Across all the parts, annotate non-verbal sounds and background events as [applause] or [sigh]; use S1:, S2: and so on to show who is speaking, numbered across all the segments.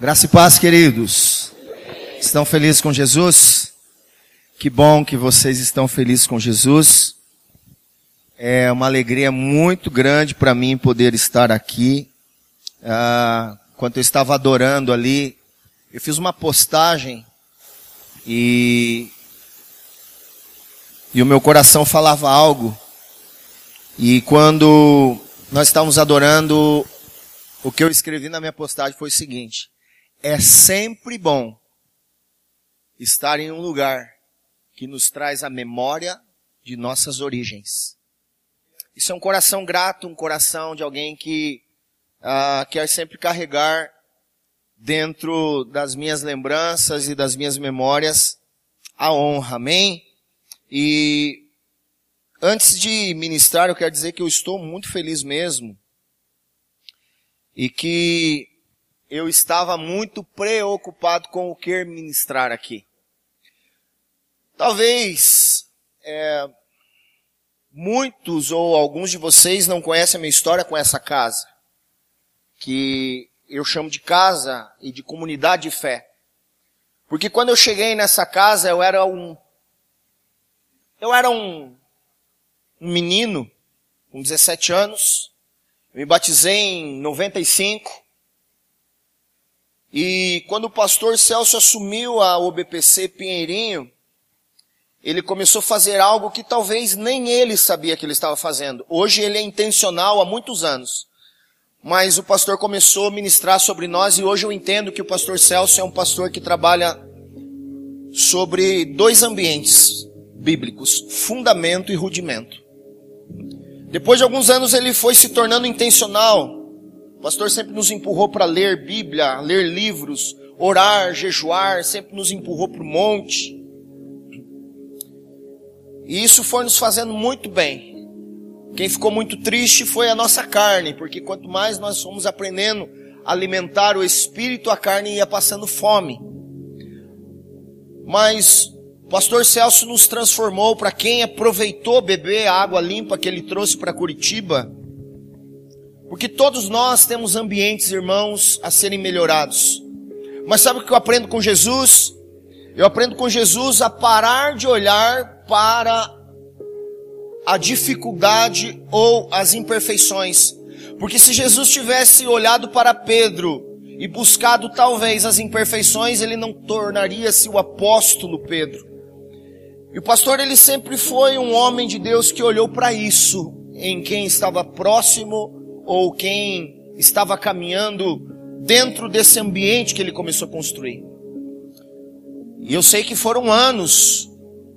S1: Graça e paz, queridos. Estão felizes com Jesus? Que bom que vocês estão felizes com Jesus. É uma alegria muito grande para mim poder estar aqui. Ah, quando eu estava adorando ali, eu fiz uma postagem e e o meu coração falava algo. E quando nós estávamos adorando, o que eu escrevi na minha postagem foi o seguinte: é sempre bom estar em um lugar que nos traz a memória de nossas origens. Isso é um coração grato, um coração de alguém que uh, quer sempre carregar dentro das minhas lembranças e das minhas memórias a honra, amém? E antes de ministrar, eu quero dizer que eu estou muito feliz mesmo e que eu estava muito preocupado com o que ministrar aqui. Talvez é, muitos ou alguns de vocês não conhecem a minha história com essa casa, que eu chamo de casa e de comunidade de fé. Porque quando eu cheguei nessa casa, eu era um, eu era um, um menino, com 17 anos, eu me batizei em 95, e quando o pastor Celso assumiu a OBPC Pinheirinho, ele começou a fazer algo que talvez nem ele sabia que ele estava fazendo. Hoje ele é intencional há muitos anos. Mas o pastor começou a ministrar sobre nós e hoje eu entendo que o pastor Celso é um pastor que trabalha sobre dois ambientes bíblicos, fundamento e rudimento. Depois de alguns anos ele foi se tornando intencional o pastor sempre nos empurrou para ler Bíblia, ler livros, orar, jejuar, sempre nos empurrou para o monte. E isso foi nos fazendo muito bem. Quem ficou muito triste foi a nossa carne, porque quanto mais nós fomos aprendendo a alimentar o espírito, a carne ia passando fome. Mas o pastor Celso nos transformou para quem aproveitou beber a água limpa que ele trouxe para Curitiba porque todos nós temos ambientes, irmãos, a serem melhorados. Mas sabe o que eu aprendo com Jesus? Eu aprendo com Jesus a parar de olhar para a dificuldade ou as imperfeições. Porque se Jesus tivesse olhado para Pedro e buscado talvez as imperfeições, ele não tornaria-se o apóstolo Pedro. E o pastor ele sempre foi um homem de Deus que olhou para isso em quem estava próximo ou quem estava caminhando dentro desse ambiente que ele começou a construir. E eu sei que foram anos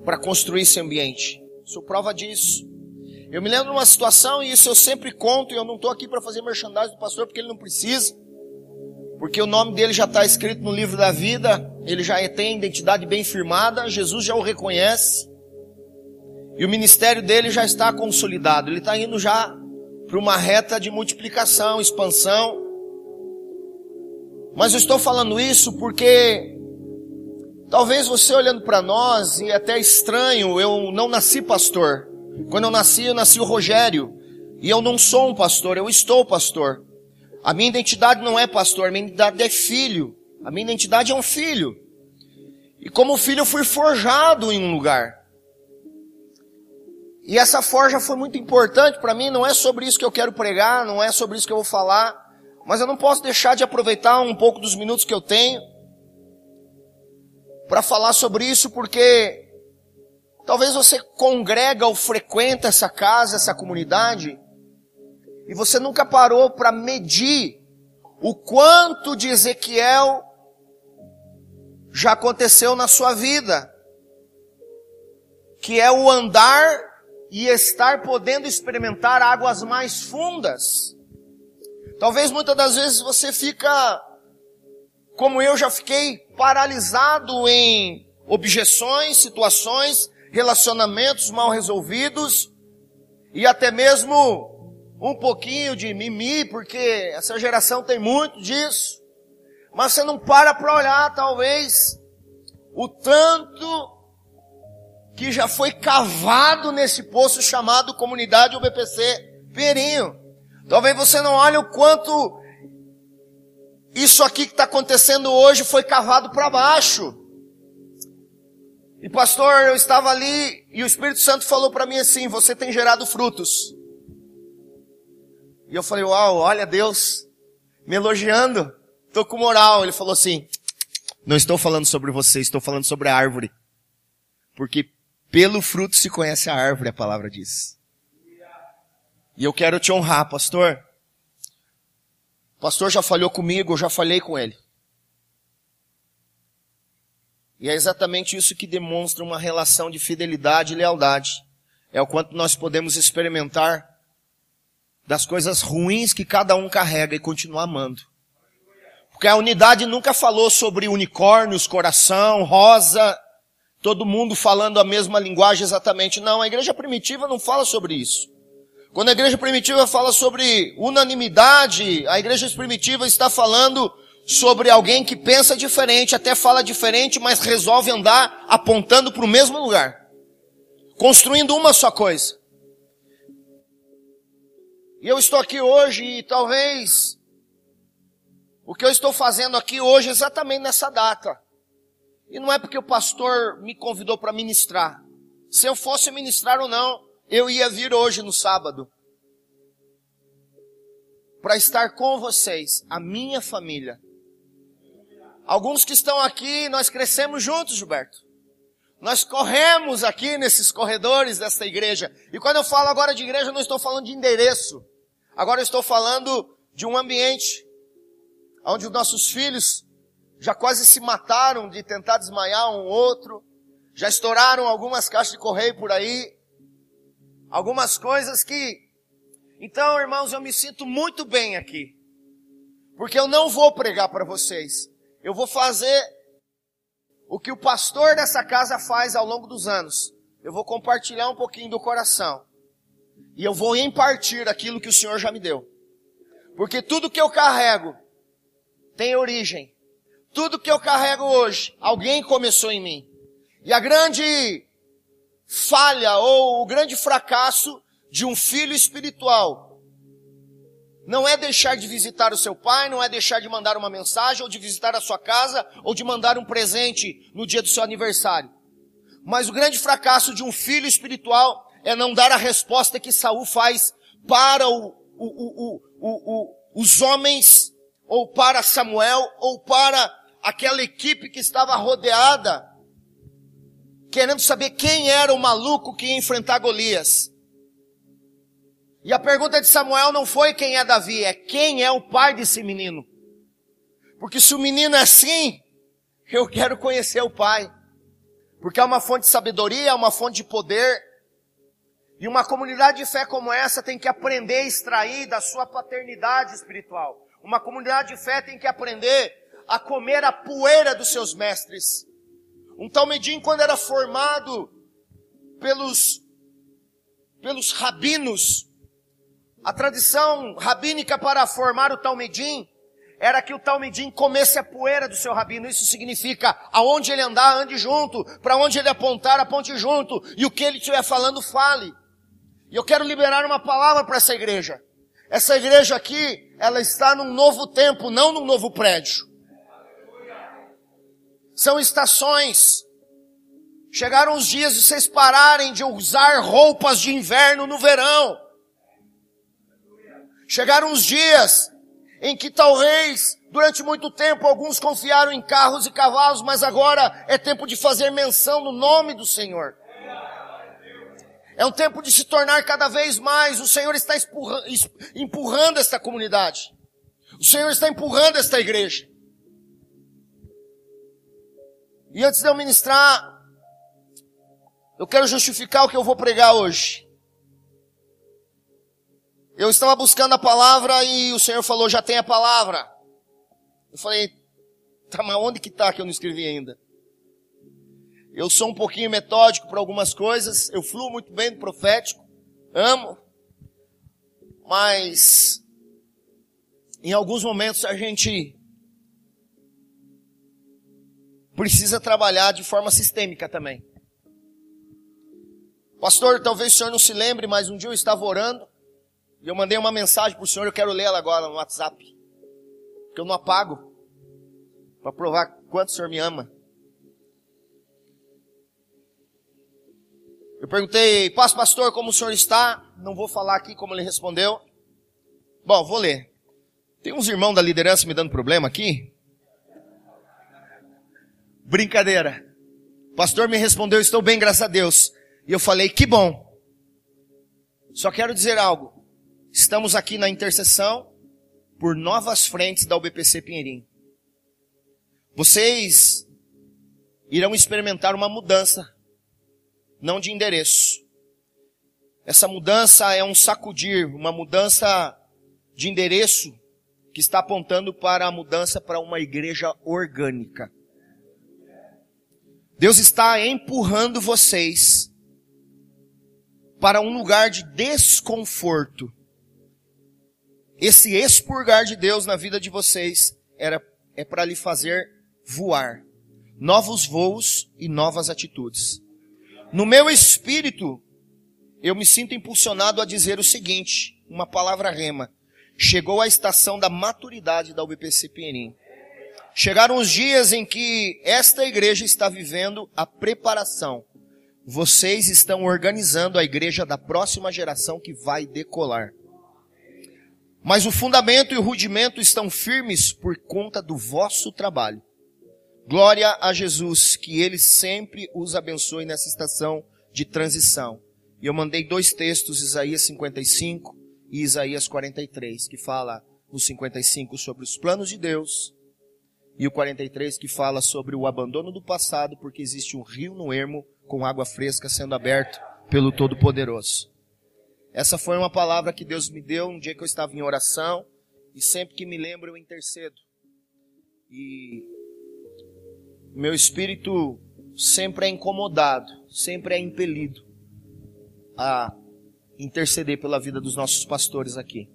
S1: para construir esse ambiente. Sou prova disso. Eu me lembro de uma situação, e isso eu sempre conto, e eu não estou aqui para fazer merchandising do pastor, porque ele não precisa. Porque o nome dele já está escrito no livro da vida, ele já tem identidade bem firmada, Jesus já o reconhece. E o ministério dele já está consolidado, ele está indo já para uma reta de multiplicação, expansão. Mas eu estou falando isso porque talvez você olhando para nós e até estranho, eu não nasci pastor. Quando eu nasci, eu nasci o Rogério. E eu não sou um pastor, eu estou pastor. A minha identidade não é pastor, a minha identidade é filho. A minha identidade é um filho. E como filho eu fui forjado em um lugar. E essa forja foi muito importante para mim, não é sobre isso que eu quero pregar, não é sobre isso que eu vou falar, mas eu não posso deixar de aproveitar um pouco dos minutos que eu tenho para falar sobre isso, porque talvez você congrega ou frequenta essa casa, essa comunidade, e você nunca parou para medir o quanto de Ezequiel já aconteceu na sua vida, que é o andar e estar podendo experimentar águas mais fundas. Talvez muitas das vezes você fica, como eu já fiquei, paralisado em objeções, situações, relacionamentos mal resolvidos e até mesmo um pouquinho de mimi, porque essa geração tem muito disso. Mas você não para para olhar, talvez, o tanto que já foi cavado nesse poço chamado comunidade UBPC Perinho. Talvez você não olhe o quanto isso aqui que está acontecendo hoje foi cavado para baixo. E pastor, eu estava ali e o Espírito Santo falou para mim assim: você tem gerado frutos. E eu falei: uau, olha Deus, me elogiando, estou com moral. Ele falou assim: não estou falando sobre você, estou falando sobre a árvore. Porque pelo fruto se conhece a árvore, a palavra diz. E eu quero te honrar, pastor. O pastor já falhou comigo, eu já falhei com ele. E é exatamente isso que demonstra uma relação de fidelidade e lealdade. É o quanto nós podemos experimentar das coisas ruins que cada um carrega e continuar amando. Porque a unidade nunca falou sobre unicórnios, coração, rosa, todo mundo falando a mesma linguagem exatamente. Não, a igreja primitiva não fala sobre isso. Quando a igreja primitiva fala sobre unanimidade, a igreja primitiva está falando sobre alguém que pensa diferente, até fala diferente, mas resolve andar apontando para o mesmo lugar. Construindo uma só coisa. E eu estou aqui hoje e talvez o que eu estou fazendo aqui hoje exatamente nessa data. E não é porque o pastor me convidou para ministrar. Se eu fosse ministrar ou não, eu ia vir hoje no sábado. Para estar com vocês, a minha família. Alguns que estão aqui, nós crescemos juntos, Gilberto. Nós corremos aqui nesses corredores desta igreja. E quando eu falo agora de igreja, eu não estou falando de endereço. Agora eu estou falando de um ambiente onde os nossos filhos já quase se mataram de tentar desmaiar um outro, já estouraram algumas caixas de correio por aí, algumas coisas que. Então, irmãos, eu me sinto muito bem aqui, porque eu não vou pregar para vocês, eu vou fazer o que o pastor dessa casa faz ao longo dos anos. Eu vou compartilhar um pouquinho do coração. E eu vou impartir aquilo que o Senhor já me deu. Porque tudo que eu carrego tem origem. Tudo que eu carrego hoje, alguém começou em mim. E a grande falha ou o grande fracasso de um filho espiritual não é deixar de visitar o seu pai, não é deixar de mandar uma mensagem, ou de visitar a sua casa, ou de mandar um presente no dia do seu aniversário. Mas o grande fracasso de um filho espiritual é não dar a resposta que Saul faz para o, o, o, os homens ou para Samuel, ou para aquela equipe que estava rodeada, querendo saber quem era o maluco que ia enfrentar Golias. E a pergunta de Samuel não foi quem é Davi, é quem é o pai desse menino. Porque se o menino é assim, eu quero conhecer o pai. Porque é uma fonte de sabedoria, é uma fonte de poder. E uma comunidade de fé como essa tem que aprender a extrair da sua paternidade espiritual. Uma comunidade de fé tem que aprender a comer a poeira dos seus mestres. Um Talmedim, quando era formado pelos, pelos rabinos, a tradição rabínica para formar o Talmedim era que o Talmedim comesse a poeira do seu rabino. Isso significa, aonde ele andar, ande junto. Para onde ele apontar, aponte junto. E o que ele estiver falando, fale. E eu quero liberar uma palavra para essa igreja. Essa igreja aqui, ela está num novo tempo, não num novo prédio. São estações. Chegaram os dias de vocês pararem de usar roupas de inverno no verão. Chegaram os dias em que talvez durante muito tempo alguns confiaram em carros e cavalos, mas agora é tempo de fazer menção no nome do Senhor. É um tempo de se tornar cada vez mais. O Senhor está empurrando, esta comunidade. O Senhor está empurrando esta igreja. E antes de eu ministrar, eu quero justificar o que eu vou pregar hoje. Eu estava buscando a palavra e o Senhor falou, já tem a palavra. Eu falei, tá, mas onde que tá que eu não escrevi ainda? Eu sou um pouquinho metódico para algumas coisas, eu fluo muito bem do profético, amo, mas em alguns momentos a gente precisa trabalhar de forma sistêmica também. Pastor, talvez o senhor não se lembre, mas um dia eu estava orando e eu mandei uma mensagem para o senhor, eu quero ler ela agora no WhatsApp. Porque eu não apago. Para provar quanto o Senhor me ama. Eu perguntei, Pastor, como o senhor está? Não vou falar aqui como ele respondeu. Bom, vou ler. Tem uns irmãos da liderança me dando problema aqui? Brincadeira. O pastor me respondeu, estou bem, graças a Deus. E eu falei, que bom. Só quero dizer algo. Estamos aqui na intercessão por novas frentes da UBPC Pinheirim. Vocês irão experimentar uma mudança não de endereço. Essa mudança é um sacudir, uma mudança de endereço que está apontando para a mudança para uma igreja orgânica. Deus está empurrando vocês para um lugar de desconforto. Esse expurgar de Deus na vida de vocês era, é para lhe fazer voar. Novos voos e novas atitudes. No meu espírito, eu me sinto impulsionado a dizer o seguinte, uma palavra rema. Chegou a estação da maturidade da UBPC Pinheirim. Chegaram os dias em que esta igreja está vivendo a preparação. Vocês estão organizando a igreja da próxima geração que vai decolar. Mas o fundamento e o rudimento estão firmes por conta do vosso trabalho. Glória a Jesus, que Ele sempre os abençoe nessa estação de transição. E eu mandei dois textos, Isaías 55 e Isaías 43, que fala o 55 sobre os planos de Deus e o 43 que fala sobre o abandono do passado, porque existe um rio no ermo com água fresca sendo aberto pelo Todo-Poderoso. Essa foi uma palavra que Deus me deu um dia que eu estava em oração e sempre que me lembro eu intercedo. E meu espírito sempre é incomodado, sempre é impelido a interceder pela vida dos nossos pastores aqui.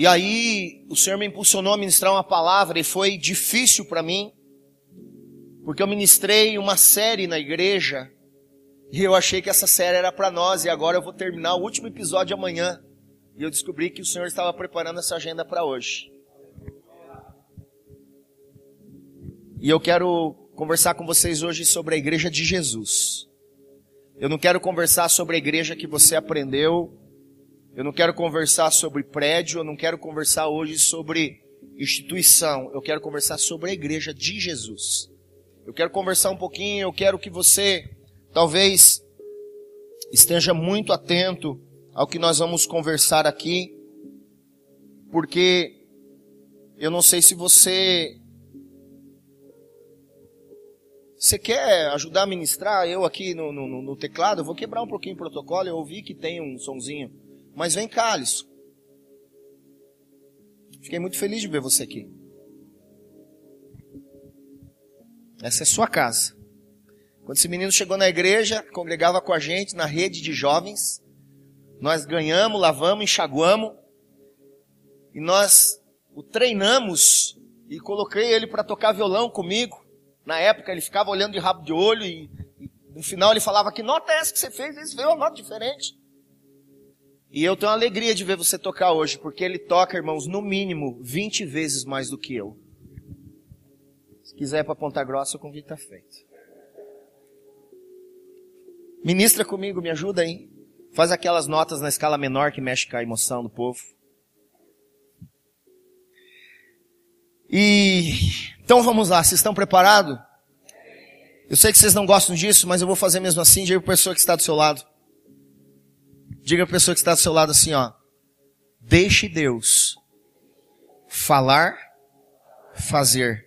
S1: E aí, o Senhor me impulsionou a ministrar uma palavra e foi difícil para mim, porque eu ministrei uma série na igreja e eu achei que essa série era para nós e agora eu vou terminar o último episódio amanhã. E eu descobri que o Senhor estava preparando essa agenda para hoje. E eu quero conversar com vocês hoje sobre a igreja de Jesus. Eu não quero conversar sobre a igreja que você aprendeu. Eu não quero conversar sobre prédio. Eu não quero conversar hoje sobre instituição. Eu quero conversar sobre a igreja de Jesus. Eu quero conversar um pouquinho. Eu quero que você, talvez, esteja muito atento ao que nós vamos conversar aqui. Porque eu não sei se você você quer ajudar a ministrar? Eu aqui no, no, no, teclado, eu vou quebrar um pouquinho o protocolo, eu ouvi que tem um sonzinho. Mas vem cá, Alisson. Fiquei muito feliz de ver você aqui. Essa é sua casa. Quando esse menino chegou na igreja, congregava com a gente na rede de jovens, nós ganhamos, lavamos, enxaguamos, e nós o treinamos e coloquei ele para tocar violão comigo. Na época ele ficava olhando de rabo de olho e, e no final ele falava, que nota é essa que você fez? Ele fez uma nota diferente. E eu tenho a alegria de ver você tocar hoje, porque ele toca, irmãos, no mínimo 20 vezes mais do que eu. Se quiser para Ponta Grossa, o convite está feito. Ministra comigo, me ajuda aí. Faz aquelas notas na escala menor que mexe com a emoção do povo. E então vamos lá, vocês estão preparados? Eu sei que vocês não gostam disso, mas eu vou fazer mesmo assim. Diga para a pessoa que está do seu lado. Diga a pessoa que está do seu lado assim, ó. Deixe Deus falar, fazer,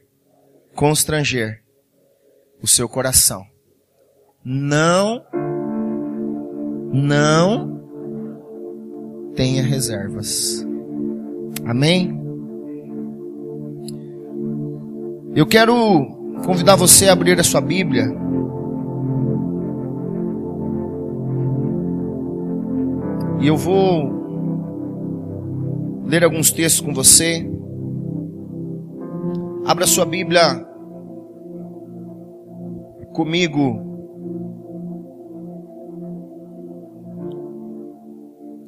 S1: constranger o seu coração. Não, não tenha reservas. Amém? Eu quero convidar você a abrir a sua Bíblia. E eu vou ler alguns textos com você. Abra sua Bíblia comigo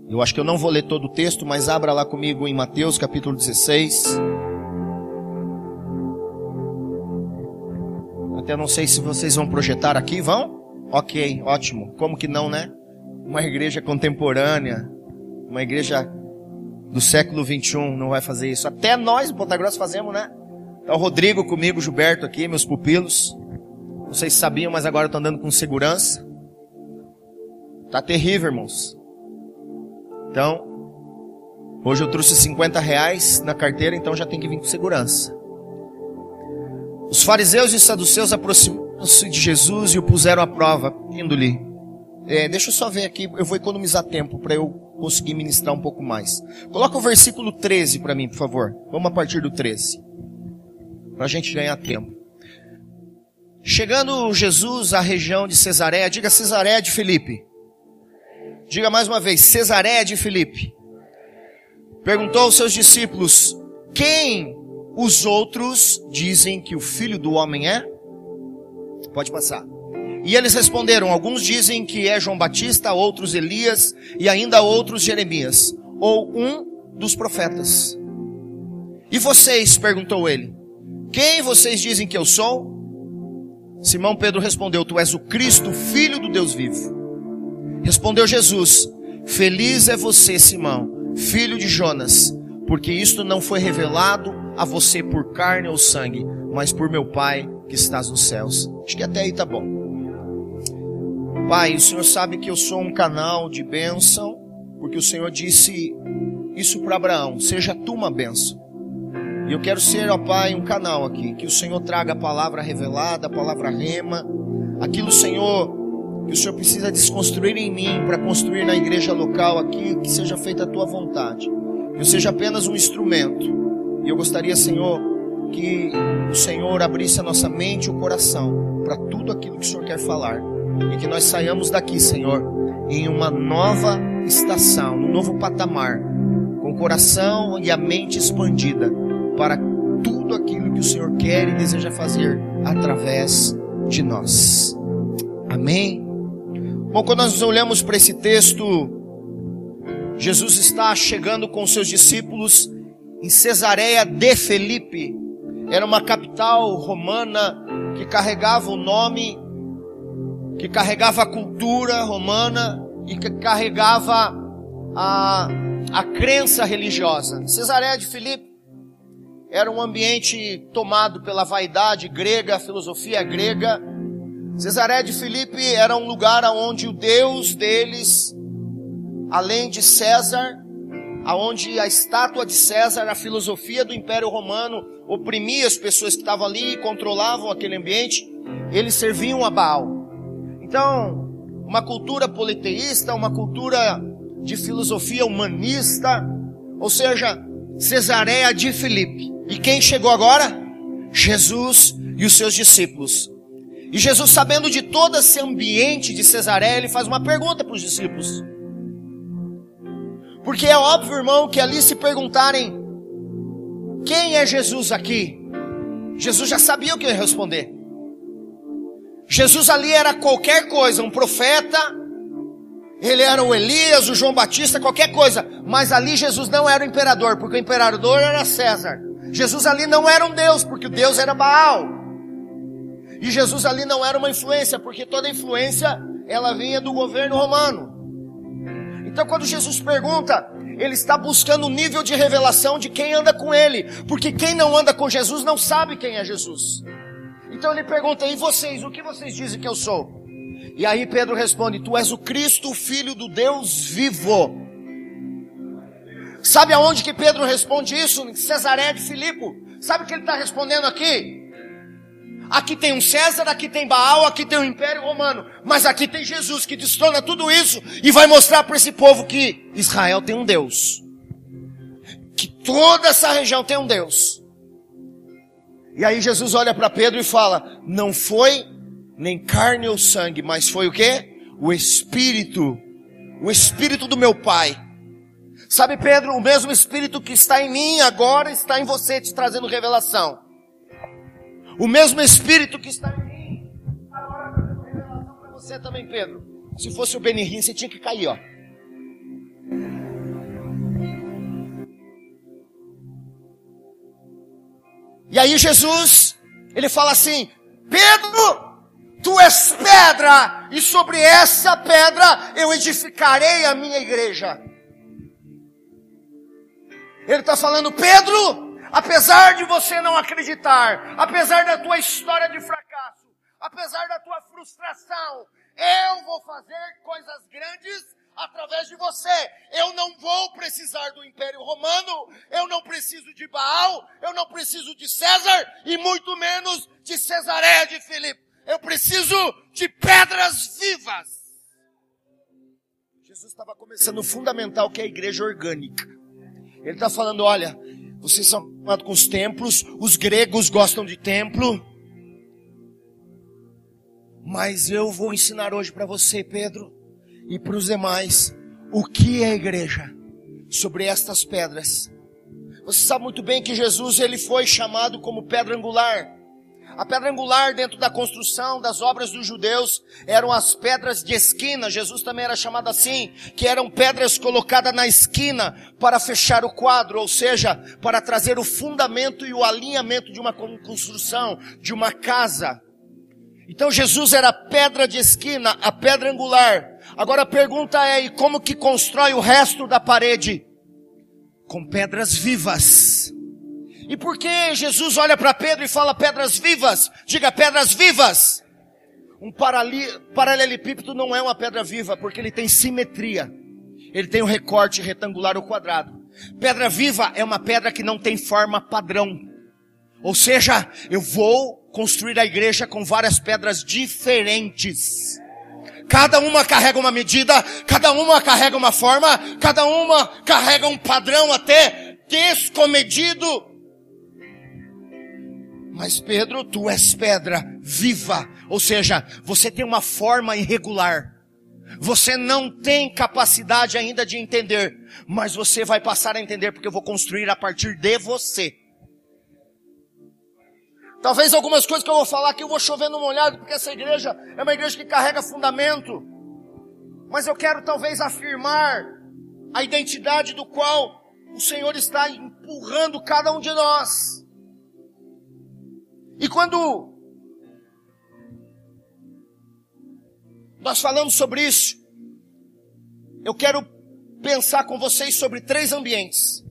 S1: Eu acho que eu não vou ler todo o texto, mas abra lá comigo em Mateus capítulo 16. Até não sei se vocês vão projetar aqui, vão? Ok, ótimo. Como que não, né? Uma igreja contemporânea, uma igreja do século 21 não vai fazer isso. Até nós, em Ponta Grossa, fazemos, né? Tá o Rodrigo comigo, Gilberto aqui, meus pupilos. Vocês sabiam, mas agora eu tô andando com segurança. Tá terrível, irmãos. Então, hoje eu trouxe 50 reais na carteira, então já tem que vir com segurança. Os fariseus e saduceus aproximaram-se de Jesus e o puseram à prova, indo-lhe. É, deixa eu só ver aqui, eu vou economizar tempo para eu conseguir ministrar um pouco mais. Coloca o versículo 13 para mim, por favor. Vamos a partir do 13. Para a gente ganhar tempo. Chegando Jesus à região de Cesareia, diga Cesareia de Filipe. Diga mais uma vez, Cesareia de Filipe. Perguntou aos seus discípulos: Quem os outros dizem que o filho do homem é? Pode passar. E eles responderam: Alguns dizem que é João Batista, outros Elias e ainda outros Jeremias, ou um dos profetas. E vocês? perguntou ele. Quem vocês dizem que eu sou? Simão Pedro respondeu: Tu és o Cristo, filho do Deus vivo. Respondeu Jesus: Feliz é você, Simão, filho de Jonas, porque isto não foi revelado a você por carne ou sangue, mas por meu Pai que estás nos céus. Acho que até aí tá bom. Pai, o Senhor sabe que eu sou um canal de bênção, porque o Senhor disse isso para Abraão: seja tu uma bênção. E eu quero ser, ó Pai, um canal aqui, que o Senhor traga a palavra revelada, a palavra rema, aquilo, Senhor, que o Senhor precisa desconstruir em mim para construir na igreja local aqui, que seja feita a tua vontade. Eu seja apenas um instrumento. E eu gostaria, Senhor, que o Senhor abrisse a nossa mente e o coração para tudo aquilo que o Senhor quer falar. E que nós saiamos daqui, Senhor, em uma nova estação, um novo patamar, com o coração e a mente expandida para tudo aquilo que o Senhor quer e deseja fazer através de nós. Amém. Bom, quando nós olhamos para esse texto, Jesus está chegando com seus discípulos em Cesareia de Felipe. Era uma capital romana que carregava o nome, que carregava a cultura romana e que carregava a, a crença religiosa. Cesareia de Felipe era um ambiente tomado pela vaidade grega, a filosofia grega, Cesaré de Filipe era um lugar onde o Deus deles, além de César, aonde a estátua de César, a filosofia do Império Romano, oprimia as pessoas que estavam ali e controlavam aquele ambiente, eles serviam a Baal. Então, uma cultura politeísta, uma cultura de filosofia humanista, ou seja, Cesareia de Filipe. E quem chegou agora? Jesus e os seus discípulos. E Jesus, sabendo de todo esse ambiente de Cesaré, ele faz uma pergunta para os discípulos. Porque é óbvio, irmão, que ali se perguntarem quem é Jesus aqui, Jesus já sabia o que ia responder. Jesus ali era qualquer coisa, um profeta, ele era o Elias, o João Batista, qualquer coisa, mas ali Jesus não era o imperador, porque o imperador era César. Jesus ali não era um Deus, porque o Deus era Baal. E Jesus ali não era uma influência, porque toda influência ela vinha do governo romano. Então quando Jesus pergunta, ele está buscando o nível de revelação de quem anda com ele, porque quem não anda com Jesus não sabe quem é Jesus. Então ele pergunta: "E vocês, o que vocês dizem que eu sou?" E aí Pedro responde: "Tu és o Cristo, filho do Deus vivo." Sabe aonde que Pedro responde isso? Em Cesaré de Filipe. Sabe o que ele está respondendo aqui? Aqui tem um César, aqui tem Baal, aqui tem o um Império Romano. Mas aqui tem Jesus que destrona tudo isso e vai mostrar para esse povo que Israel tem um Deus. Que toda essa região tem um Deus. E aí Jesus olha para Pedro e fala: Não foi nem carne ou sangue, mas foi o que? O Espírito. O Espírito do meu Pai. Sabe, Pedro, o mesmo Espírito que está em mim agora está em você, te trazendo revelação. O mesmo Espírito que está em mim, agora revelação para você também, Pedro. Se fosse o Benihim, você tinha que cair, ó. E aí Jesus, ele fala assim: Pedro, tu és pedra, e sobre essa pedra eu edificarei a minha igreja. Ele está falando, Pedro, apesar de você não acreditar, apesar da tua história de fracasso, apesar da tua frustração, eu vou fazer coisas grandes através de você. Eu não vou precisar do Império Romano, eu não preciso de Baal, eu não preciso de César e muito menos de Cesareia de Filipe. Eu preciso de pedras vivas. Jesus estava começando o fundamental que é a igreja orgânica. Ele está falando, olha, vocês são com os templos, os gregos gostam de templo, mas eu vou ensinar hoje para você, Pedro, e para os demais, o que é a igreja sobre estas pedras. Você sabe muito bem que Jesus ele foi chamado como pedra angular. A pedra angular dentro da construção das obras dos judeus eram as pedras de esquina. Jesus também era chamado assim, que eram pedras colocadas na esquina para fechar o quadro, ou seja, para trazer o fundamento e o alinhamento de uma construção, de uma casa. Então Jesus era a pedra de esquina, a pedra angular. Agora a pergunta é, e como que constrói o resto da parede? Com pedras vivas. E por que Jesus olha para Pedro e fala pedras vivas? Diga pedras vivas. Um paralelepípedo não é uma pedra viva, porque ele tem simetria. Ele tem um recorte retangular ou quadrado. Pedra viva é uma pedra que não tem forma padrão. Ou seja, eu vou construir a igreja com várias pedras diferentes. Cada uma carrega uma medida, cada uma carrega uma forma, cada uma carrega um padrão até descomedido. Mas Pedro, tu és pedra viva, ou seja, você tem uma forma irregular. Você não tem capacidade ainda de entender, mas você vai passar a entender porque eu vou construir a partir de você. Talvez algumas coisas que eu vou falar aqui eu vou chover no molhado, porque essa igreja é uma igreja que carrega fundamento. Mas eu quero talvez afirmar a identidade do qual o Senhor está empurrando cada um de nós. E quando nós falamos sobre isso, eu quero pensar com vocês sobre três ambientes: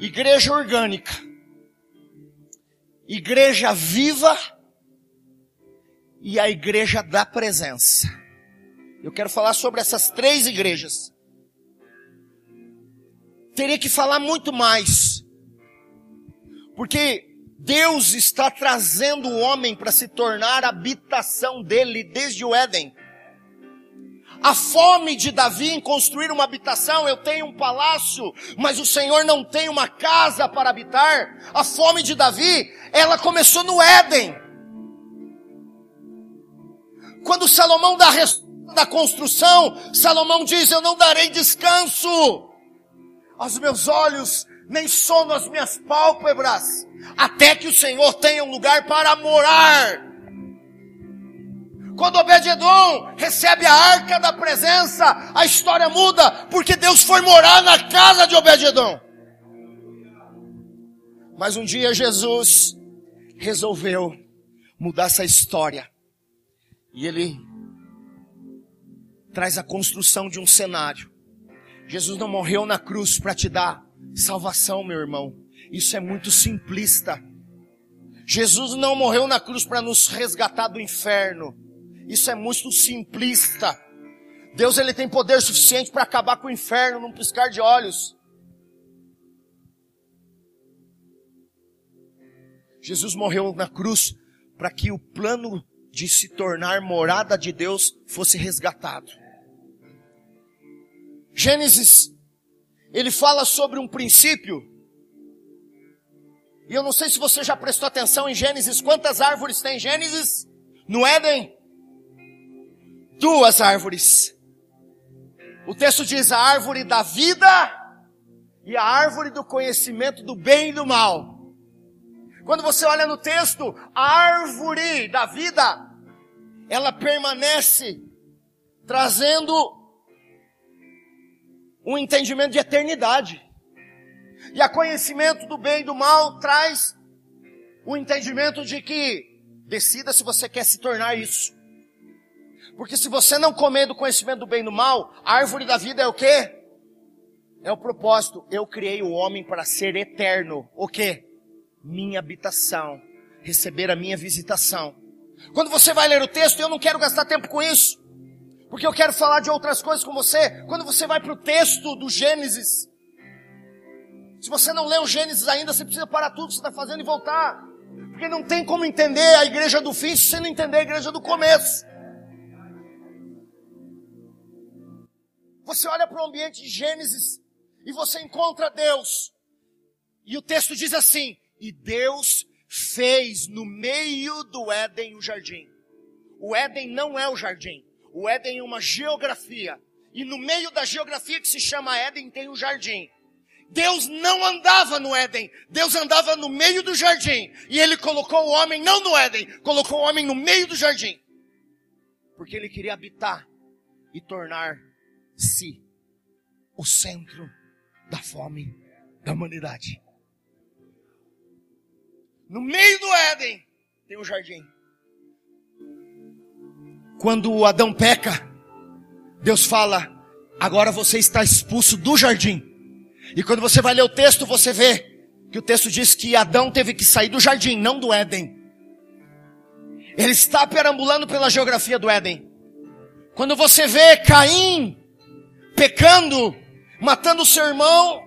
S1: igreja orgânica igreja viva e a igreja da presença. Eu quero falar sobre essas três igrejas. Teria que falar muito mais. Porque Deus está trazendo o homem para se tornar habitação dele desde o Éden. A fome de Davi em construir uma habitação, eu tenho um palácio, mas o Senhor não tem uma casa para habitar. A fome de Davi, ela começou no Éden. Quando Salomão dá a da construção, Salomão diz: Eu não darei descanso aos meus olhos, nem sono às minhas pálpebras, até que o Senhor tenha um lugar para morar. Quando Obed-Edom recebe a arca da presença, a história muda, porque Deus foi morar na casa de Obed-Edom. Mas um dia Jesus resolveu mudar essa história. E ele traz a construção de um cenário. Jesus não morreu na cruz para te dar salvação, meu irmão. Isso é muito simplista. Jesus não morreu na cruz para nos resgatar do inferno. Isso é muito simplista. Deus ele tem poder suficiente para acabar com o inferno num piscar de olhos. Jesus morreu na cruz para que o plano de se tornar morada de Deus fosse resgatado. Gênesis, ele fala sobre um princípio. E eu não sei se você já prestou atenção em Gênesis, quantas árvores tem Gênesis? No Éden? Duas árvores. O texto diz a árvore da vida e a árvore do conhecimento do bem e do mal. Quando você olha no texto, a árvore da vida, ela permanece trazendo um entendimento de eternidade. E a conhecimento do bem e do mal traz o entendimento de que decida se você quer se tornar isso. Porque se você não comer do conhecimento do bem e do mal, a árvore da vida é o quê? É o propósito. Eu criei o homem para ser eterno. O quê? Minha habitação. Receber a minha visitação. Quando você vai ler o texto, eu não quero gastar tempo com isso. Porque eu quero falar de outras coisas com você. Quando você vai para o texto do Gênesis, se você não leu o Gênesis ainda, você precisa parar tudo que você está fazendo e voltar. Porque não tem como entender a igreja do fim se você não entender a igreja do começo. Você olha para o ambiente de Gênesis e você encontra Deus. E o texto diz assim: E Deus fez no meio do Éden o jardim. O Éden não é o jardim. O Éden é uma geografia. E no meio da geografia que se chama Éden tem o um jardim. Deus não andava no Éden, Deus andava no meio do jardim. E ele colocou o homem não no Éden, colocou o homem no meio do jardim. Porque ele queria habitar e tornar-se o centro da fome da humanidade. No meio do Éden tem um jardim. Quando Adão peca, Deus fala: agora você está expulso do jardim. E quando você vai ler o texto, você vê que o texto diz que Adão teve que sair do jardim, não do Éden. Ele está perambulando pela geografia do Éden. Quando você vê Caim pecando, matando o seu irmão,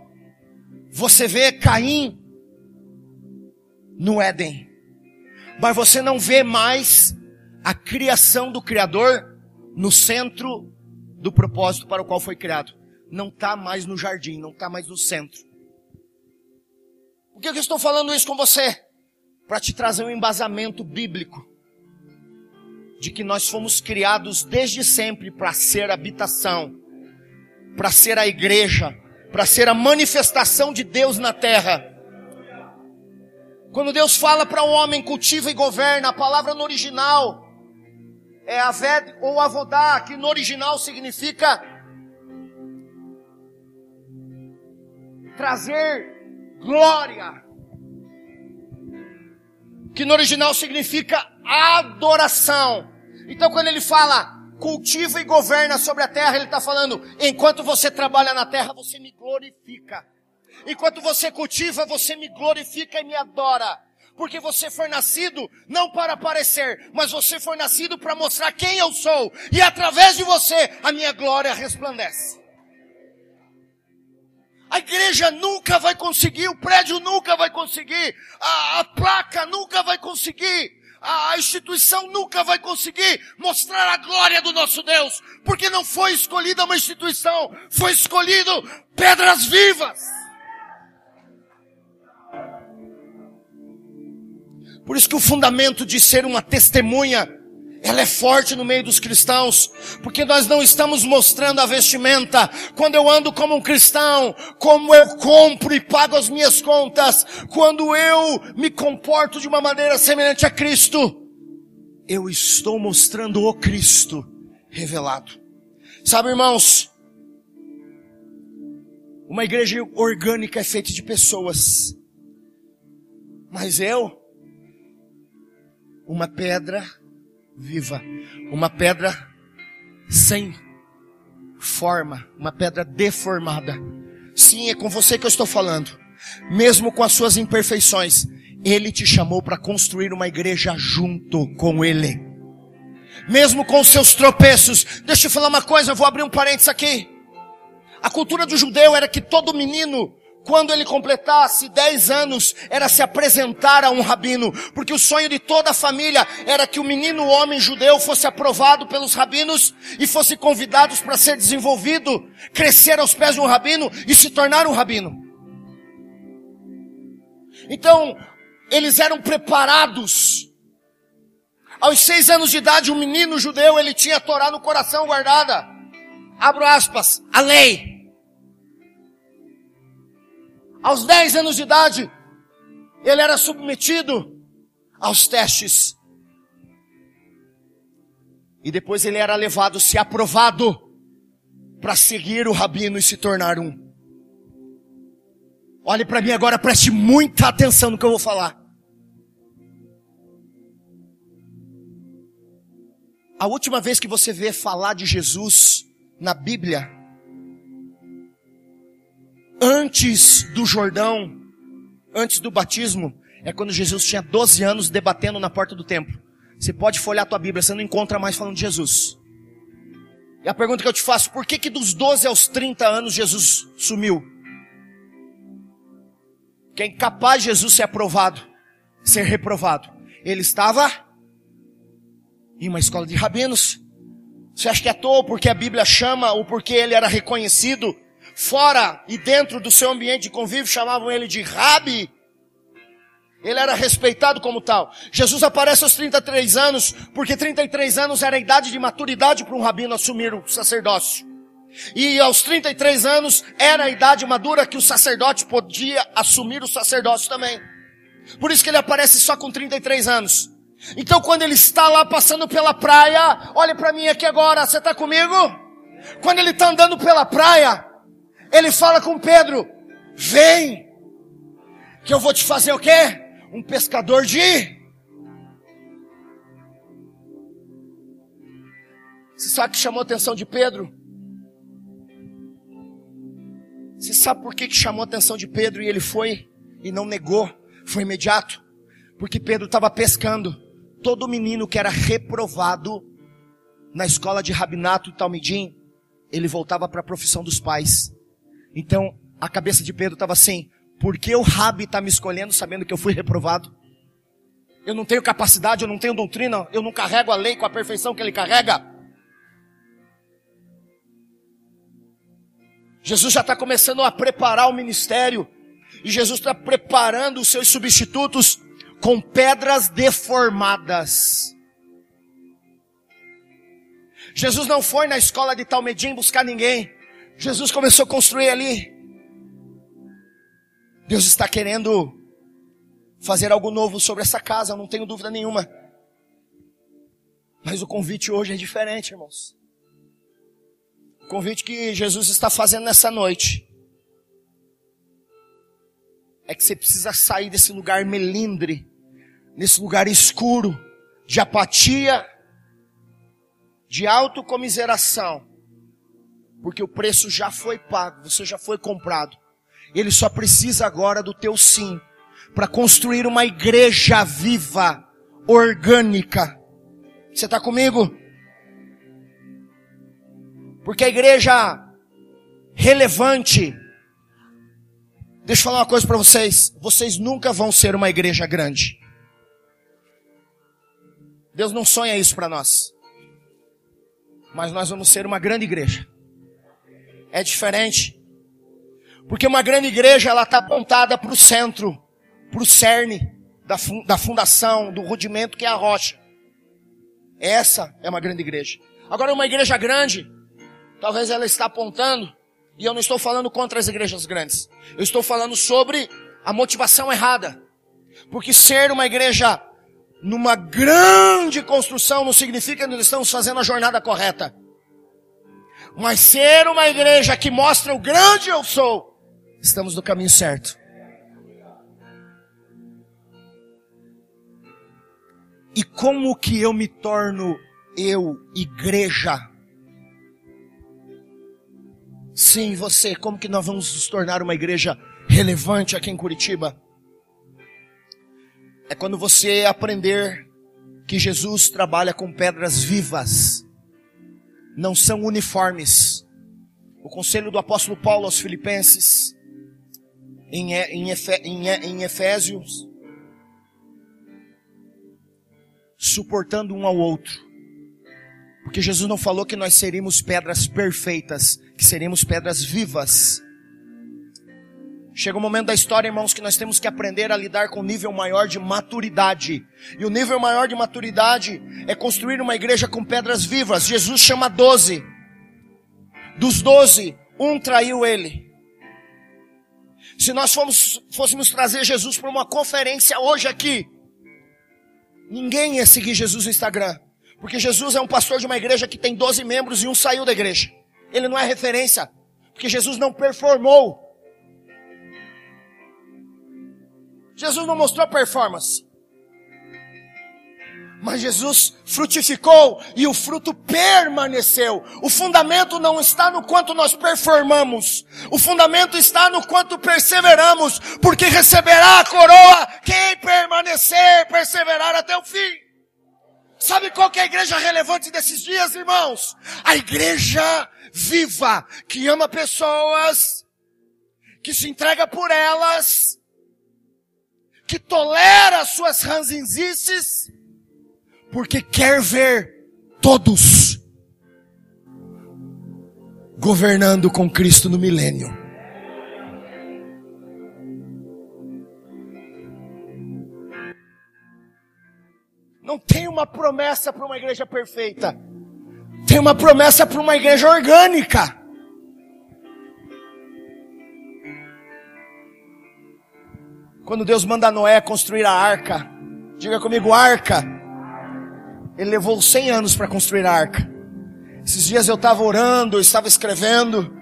S1: você vê Caim no Éden. Mas você não vê mais a criação do Criador no centro do propósito para o qual foi criado não está mais no jardim, não está mais no centro. Por que eu estou falando isso com você? Para te trazer um embasamento bíblico de que nós fomos criados desde sempre para ser habitação, para ser a igreja, para ser a manifestação de Deus na terra. Quando Deus fala para o um homem cultiva e governa, a palavra no original é aved ou avodá, que no original significa trazer glória. Que no original significa adoração. Então quando ele fala cultiva e governa sobre a terra, ele está falando, enquanto você trabalha na terra, você me glorifica. Enquanto você cultiva, você me glorifica e me adora. Porque você foi nascido não para aparecer, mas você foi nascido para mostrar quem eu sou. E através de você, a minha glória resplandece. A igreja nunca vai conseguir, o prédio nunca vai conseguir, a, a placa nunca vai conseguir, a, instituição nunca vai conseguir mostrar a glória do nosso Deus, porque não foi escolhida uma instituição, foi escolhido pedras vivas. Por isso que o fundamento de ser uma testemunha ela é forte no meio dos cristãos, porque nós não estamos mostrando a vestimenta. Quando eu ando como um cristão, como eu compro e pago as minhas contas, quando eu me comporto de uma maneira semelhante a Cristo, eu estou mostrando o Cristo revelado. Sabe, irmãos, uma igreja orgânica é feita de pessoas, mas eu, uma pedra viva, uma pedra sem forma, uma pedra deformada. Sim, é com você que eu estou falando. Mesmo com as suas imperfeições, ele te chamou para construir uma igreja junto com ele. Mesmo com os seus tropeços, deixa eu falar uma coisa, eu vou abrir um parênteses aqui. A cultura do judeu era que todo menino quando ele completasse 10 anos, era se apresentar a um rabino, porque o sonho de toda a família era que o menino homem judeu fosse aprovado pelos rabinos e fosse convidado para ser desenvolvido, crescer aos pés de um rabino e se tornar um rabino. Então, eles eram preparados. Aos seis anos de idade, um menino judeu, ele tinha a Torá no coração guardada. Abro aspas, a lei. Aos 10 anos de idade, ele era submetido aos testes. E depois ele era levado, se aprovado, para seguir o rabino e se tornar um. Olhe para mim agora, preste muita atenção no que eu vou falar. A última vez que você vê falar de Jesus na Bíblia antes do Jordão, antes do batismo, é quando Jesus tinha 12 anos debatendo na porta do templo. Você pode folhear a tua Bíblia, você não encontra mais falando de Jesus. E a pergunta que eu te faço, por que que dos 12 aos 30 anos Jesus sumiu? Que é incapaz Jesus ser aprovado, ser reprovado. Ele estava em uma escola de rabinos. Você acha que é à toa porque a Bíblia chama ou porque ele era reconhecido fora e dentro do seu ambiente de convívio chamavam ele de rabi? Ele era respeitado como tal. Jesus aparece aos 33 anos, porque 33 anos era a idade de maturidade para um rabino assumir o sacerdócio. E aos 33 anos era a idade madura que o sacerdote podia assumir o sacerdócio também. Por isso que ele aparece só com 33 anos. Então quando ele está lá passando pela praia, olha para mim aqui agora, você está comigo? Quando ele está andando pela praia, ele fala com Pedro, vem, que eu vou te fazer o quê? um pescador de. Você sabe que chamou a atenção de Pedro? Você sabe por que, que chamou a atenção de Pedro e ele foi e não negou? Foi imediato. Porque Pedro estava pescando. Todo menino que era reprovado na escola de Rabinato e Talmidim, ele voltava para a profissão dos pais. Então, a cabeça de Pedro estava assim: por que o Rabi está me escolhendo sabendo que eu fui reprovado? Eu não tenho capacidade, eu não tenho doutrina, eu não carrego a lei com a perfeição que ele carrega. Jesus já está começando a preparar o ministério. E Jesus está preparando os seus substitutos com pedras deformadas. Jesus não foi na escola de Talmedim buscar ninguém. Jesus começou a construir ali Deus está querendo fazer algo novo sobre essa casa, não tenho dúvida nenhuma. Mas o convite hoje é diferente, irmãos. O convite que Jesus está fazendo nessa noite é que você precisa sair desse lugar melindre, nesse lugar escuro, de apatia, de autocomiseração, porque o preço já foi pago, você já foi comprado. Ele só precisa agora do teu sim para construir uma igreja viva, orgânica. Você está comigo? Porque a igreja relevante, deixa eu falar uma coisa para vocês, vocês nunca vão ser uma igreja grande. Deus não sonha isso para nós. Mas nós vamos ser uma grande igreja. É diferente. Porque uma grande igreja, ela está apontada para o centro, para o cerne da, da fundação, do rudimento que é a rocha. Essa é uma grande igreja. Agora, uma igreja grande, talvez ela está apontando, e eu não estou falando contra as igrejas grandes. Eu estou falando sobre a motivação errada. Porque ser uma igreja numa grande construção não significa que nós estamos fazendo a jornada correta. Mas ser uma igreja que mostra o grande eu sou, estamos no caminho certo. E como que eu me torno eu, igreja? Sim, você, como que nós vamos nos tornar uma igreja relevante aqui em Curitiba? É quando você aprender que Jesus trabalha com pedras vivas, não são uniformes. O conselho do apóstolo Paulo aos Filipenses em, em, em, em Efésios, suportando um ao outro. Porque Jesus não falou que nós seríamos pedras perfeitas, que seríamos pedras vivas. Chega um momento da história, irmãos, que nós temos que aprender a lidar com um nível maior de maturidade. E o nível maior de maturidade é construir uma igreja com pedras vivas. Jesus chama doze. Dos doze, um traiu ele. Se nós fomos, fôssemos trazer Jesus para uma conferência hoje aqui, ninguém ia seguir Jesus no Instagram. Porque Jesus é um pastor de uma igreja que tem 12 membros e um saiu da igreja. Ele não é referência. Porque Jesus não performou. Jesus não mostrou performance. Mas Jesus frutificou e o fruto permaneceu. O fundamento não está no quanto nós performamos. O fundamento está no quanto perseveramos. Porque receberá a coroa quem permanecer, perseverar até o fim. Sabe qual que é a igreja relevante desses dias, irmãos? A igreja viva, que ama pessoas, que se entrega por elas, que tolera suas ranzinzices, porque quer ver todos governando com Cristo no milênio. Não tem uma promessa para uma igreja perfeita. Tem uma promessa para uma igreja orgânica. Quando Deus manda Noé construir a arca, diga comigo, arca. Ele levou 100 anos para construir a arca. Esses dias eu estava orando, eu estava escrevendo,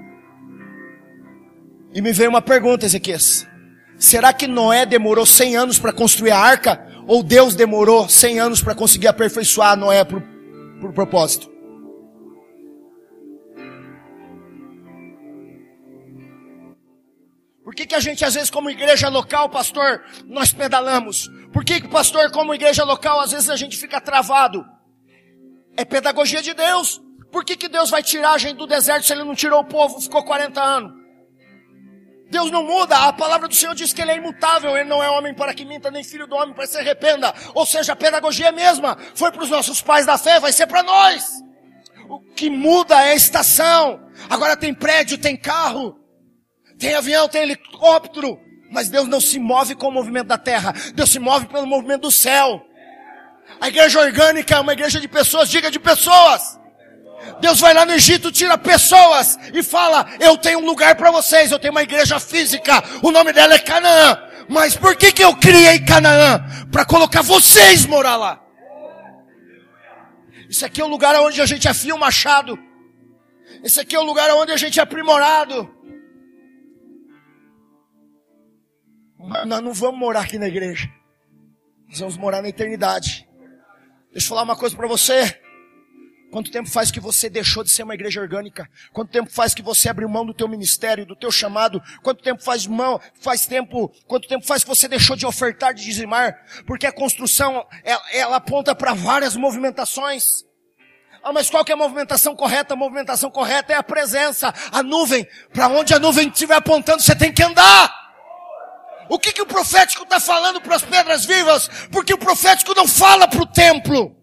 S1: e me veio uma pergunta, Ezequias. Será que Noé demorou 100 anos para construir a arca? Ou Deus demorou 100 anos para conseguir aperfeiçoar Noé por, por propósito? Por que, que a gente, às vezes, como igreja local, pastor, nós pedalamos? Por que, que, pastor, como igreja local, às vezes a gente fica travado? É pedagogia de Deus. Por que, que Deus vai tirar a gente do deserto se Ele não tirou o povo, ficou 40 anos? Deus não muda, a palavra do Senhor diz que Ele é imutável, Ele não é homem para que minta, nem filho do homem para que se arrependa. Ou seja, a pedagogia é mesma. Foi para os nossos pais da fé, vai ser para nós. O que muda é a estação. Agora tem prédio, tem carro. Tem avião, tem helicóptero, mas Deus não se move com o movimento da terra. Deus se move pelo movimento do céu. A igreja orgânica é uma igreja de pessoas, diga de pessoas. Deus vai lá no Egito, tira pessoas e fala: Eu tenho um lugar para vocês, eu tenho uma igreja física, o nome dela é Canaã. Mas por que, que eu criei Canaã? Para colocar vocês morar lá. Isso aqui é o lugar onde a gente afia o machado. Esse aqui é o lugar onde a gente é aprimorado. Nós não vamos morar aqui na igreja. Nós vamos morar na eternidade. Deixa eu falar uma coisa para você. Quanto tempo faz que você deixou de ser uma igreja orgânica? Quanto tempo faz que você abriu mão do teu ministério, do teu chamado? Quanto tempo faz mão, faz tempo, quanto tempo faz que você deixou de ofertar, de dizimar? Porque a construção, ela, ela aponta para várias movimentações. Ah, mas qual que é a movimentação correta? A movimentação correta é a presença, a nuvem. Para onde a nuvem estiver apontando, você tem que andar. O que, que o profético está falando para as pedras vivas? Porque o profético não fala para o templo.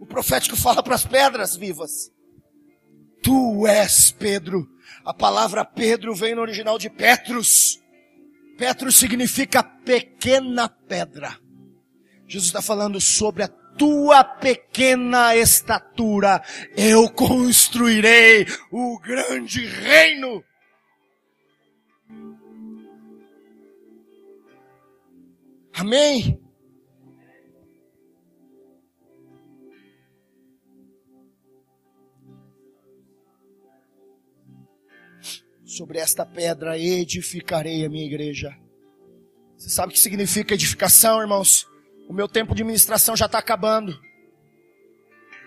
S1: O profético fala para as pedras vivas. Tu és Pedro. A palavra Pedro vem no original de Petrus. Petrus significa pequena pedra. Jesus está falando sobre a tua pequena estatura. Eu construirei o grande reino. Amém? Sobre esta pedra edificarei a minha igreja. Você sabe o que significa edificação, irmãos? O meu tempo de ministração já está acabando.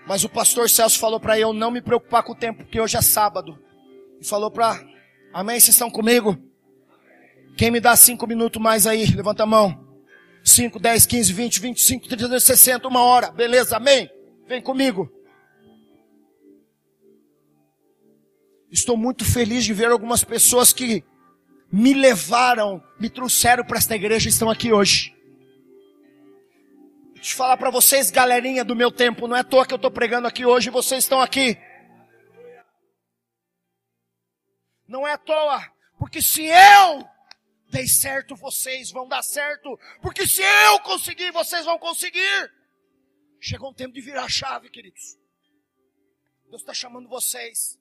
S1: Mas o pastor Celso falou para eu não me preocupar com o tempo, porque hoje é sábado. E falou para, amém, vocês estão comigo? Quem me dá cinco minutos mais aí? Levanta a mão. 5, 10, 15, 20, 25, 30, 60, uma hora. Beleza, amém? Vem comigo. Estou muito feliz de ver algumas pessoas que me levaram, me trouxeram para esta igreja e estão aqui hoje. Deixa eu falar para vocês, galerinha do meu tempo, não é à toa que eu estou pregando aqui hoje e vocês estão aqui. Não é à toa, porque se eu dei certo, vocês vão dar certo. Porque se eu conseguir, vocês vão conseguir. Chegou um tempo de virar a chave, queridos. Deus está chamando vocês.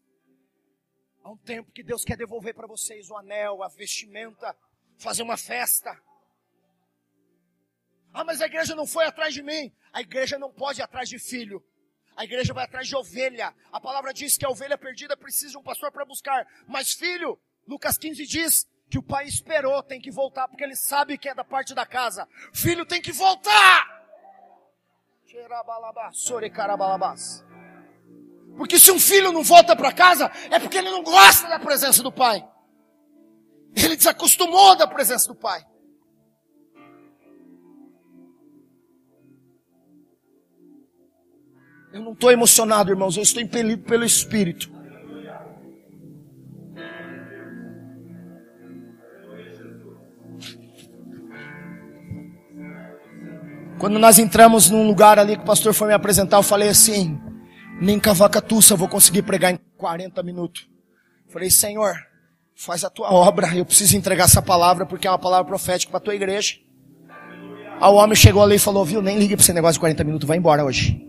S1: Há um tempo que Deus quer devolver para vocês o anel, a vestimenta, fazer uma festa. Ah, mas a igreja não foi atrás de mim. A igreja não pode ir atrás de filho. A igreja vai atrás de ovelha. A palavra diz que a ovelha perdida precisa de um pastor para buscar. Mas filho, Lucas 15 diz que o pai esperou, tem que voltar, porque ele sabe que é da parte da casa. Filho tem que voltar! Porque se um filho não volta para casa, é porque ele não gosta da presença do pai. Ele desacostumou da presença do pai. Eu não estou emocionado, irmãos, eu estou impelido pelo Espírito. Quando nós entramos num lugar ali que o pastor foi me apresentar, eu falei assim, nem cavacatuça vou conseguir pregar em 40 minutos. Falei, Senhor, faz a tua obra, eu preciso entregar essa palavra porque é uma palavra profética para a tua igreja. Aí o homem chegou ali e falou, viu, nem ligue para esse negócio de 40 minutos, vai embora hoje.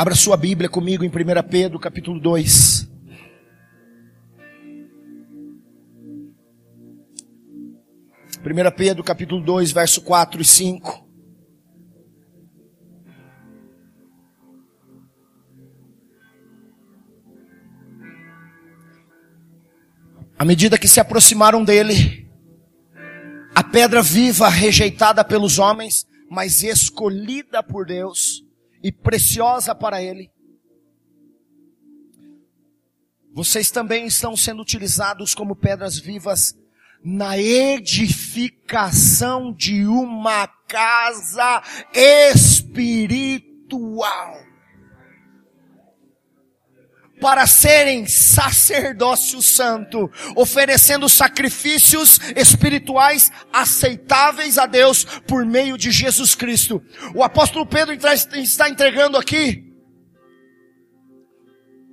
S1: Abra sua Bíblia comigo em 1 Pedro, capítulo 2. Primeira Pedro, capítulo 2, verso 4 e 5. À medida que se aproximaram dele, a pedra viva rejeitada pelos homens, mas escolhida por Deus, e preciosa para Ele. Vocês também estão sendo utilizados como pedras vivas na edificação de uma casa espiritual para serem sacerdócio santo, oferecendo sacrifícios espirituais aceitáveis a Deus por meio de Jesus Cristo. O apóstolo Pedro está entregando aqui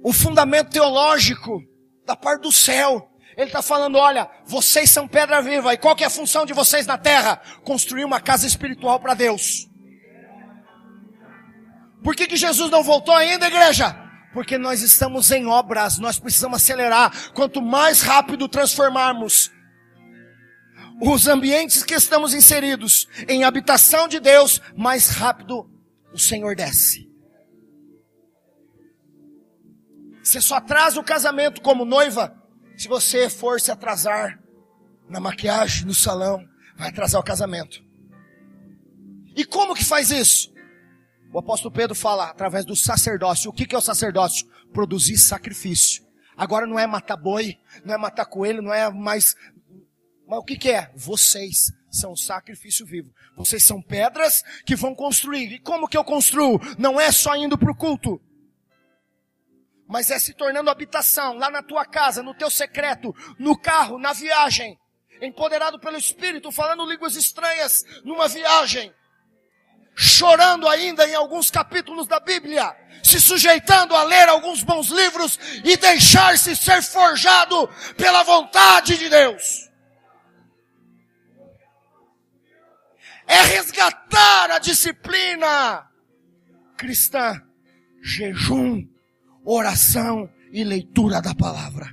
S1: o fundamento teológico da parte do céu. Ele está falando, olha, vocês são pedra viva, e qual que é a função de vocês na terra? Construir uma casa espiritual para Deus. Por que, que Jesus não voltou ainda, igreja? Porque nós estamos em obras, nós precisamos acelerar. Quanto mais rápido transformarmos os ambientes que estamos inseridos em habitação de Deus, mais rápido o Senhor desce. Você só atrasa o casamento como noiva se você for se atrasar na maquiagem, no salão, vai atrasar o casamento. E como que faz isso? O apóstolo Pedro fala através do sacerdócio. O que, que é o sacerdócio? Produzir sacrifício. Agora não é matar boi, não é matar coelho, não é mais. Mas o que, que é? Vocês são sacrifício vivo. Vocês são pedras que vão construir. E como que eu construo? Não é só indo para o culto. Mas é se tornando habitação, lá na tua casa, no teu secreto, no carro, na viagem. Empoderado pelo Espírito, falando línguas estranhas, numa viagem chorando ainda em alguns capítulos da Bíblia, se sujeitando a ler alguns bons livros e deixar-se ser forjado pela vontade de Deus. É resgatar a disciplina cristã, jejum, oração e leitura da palavra.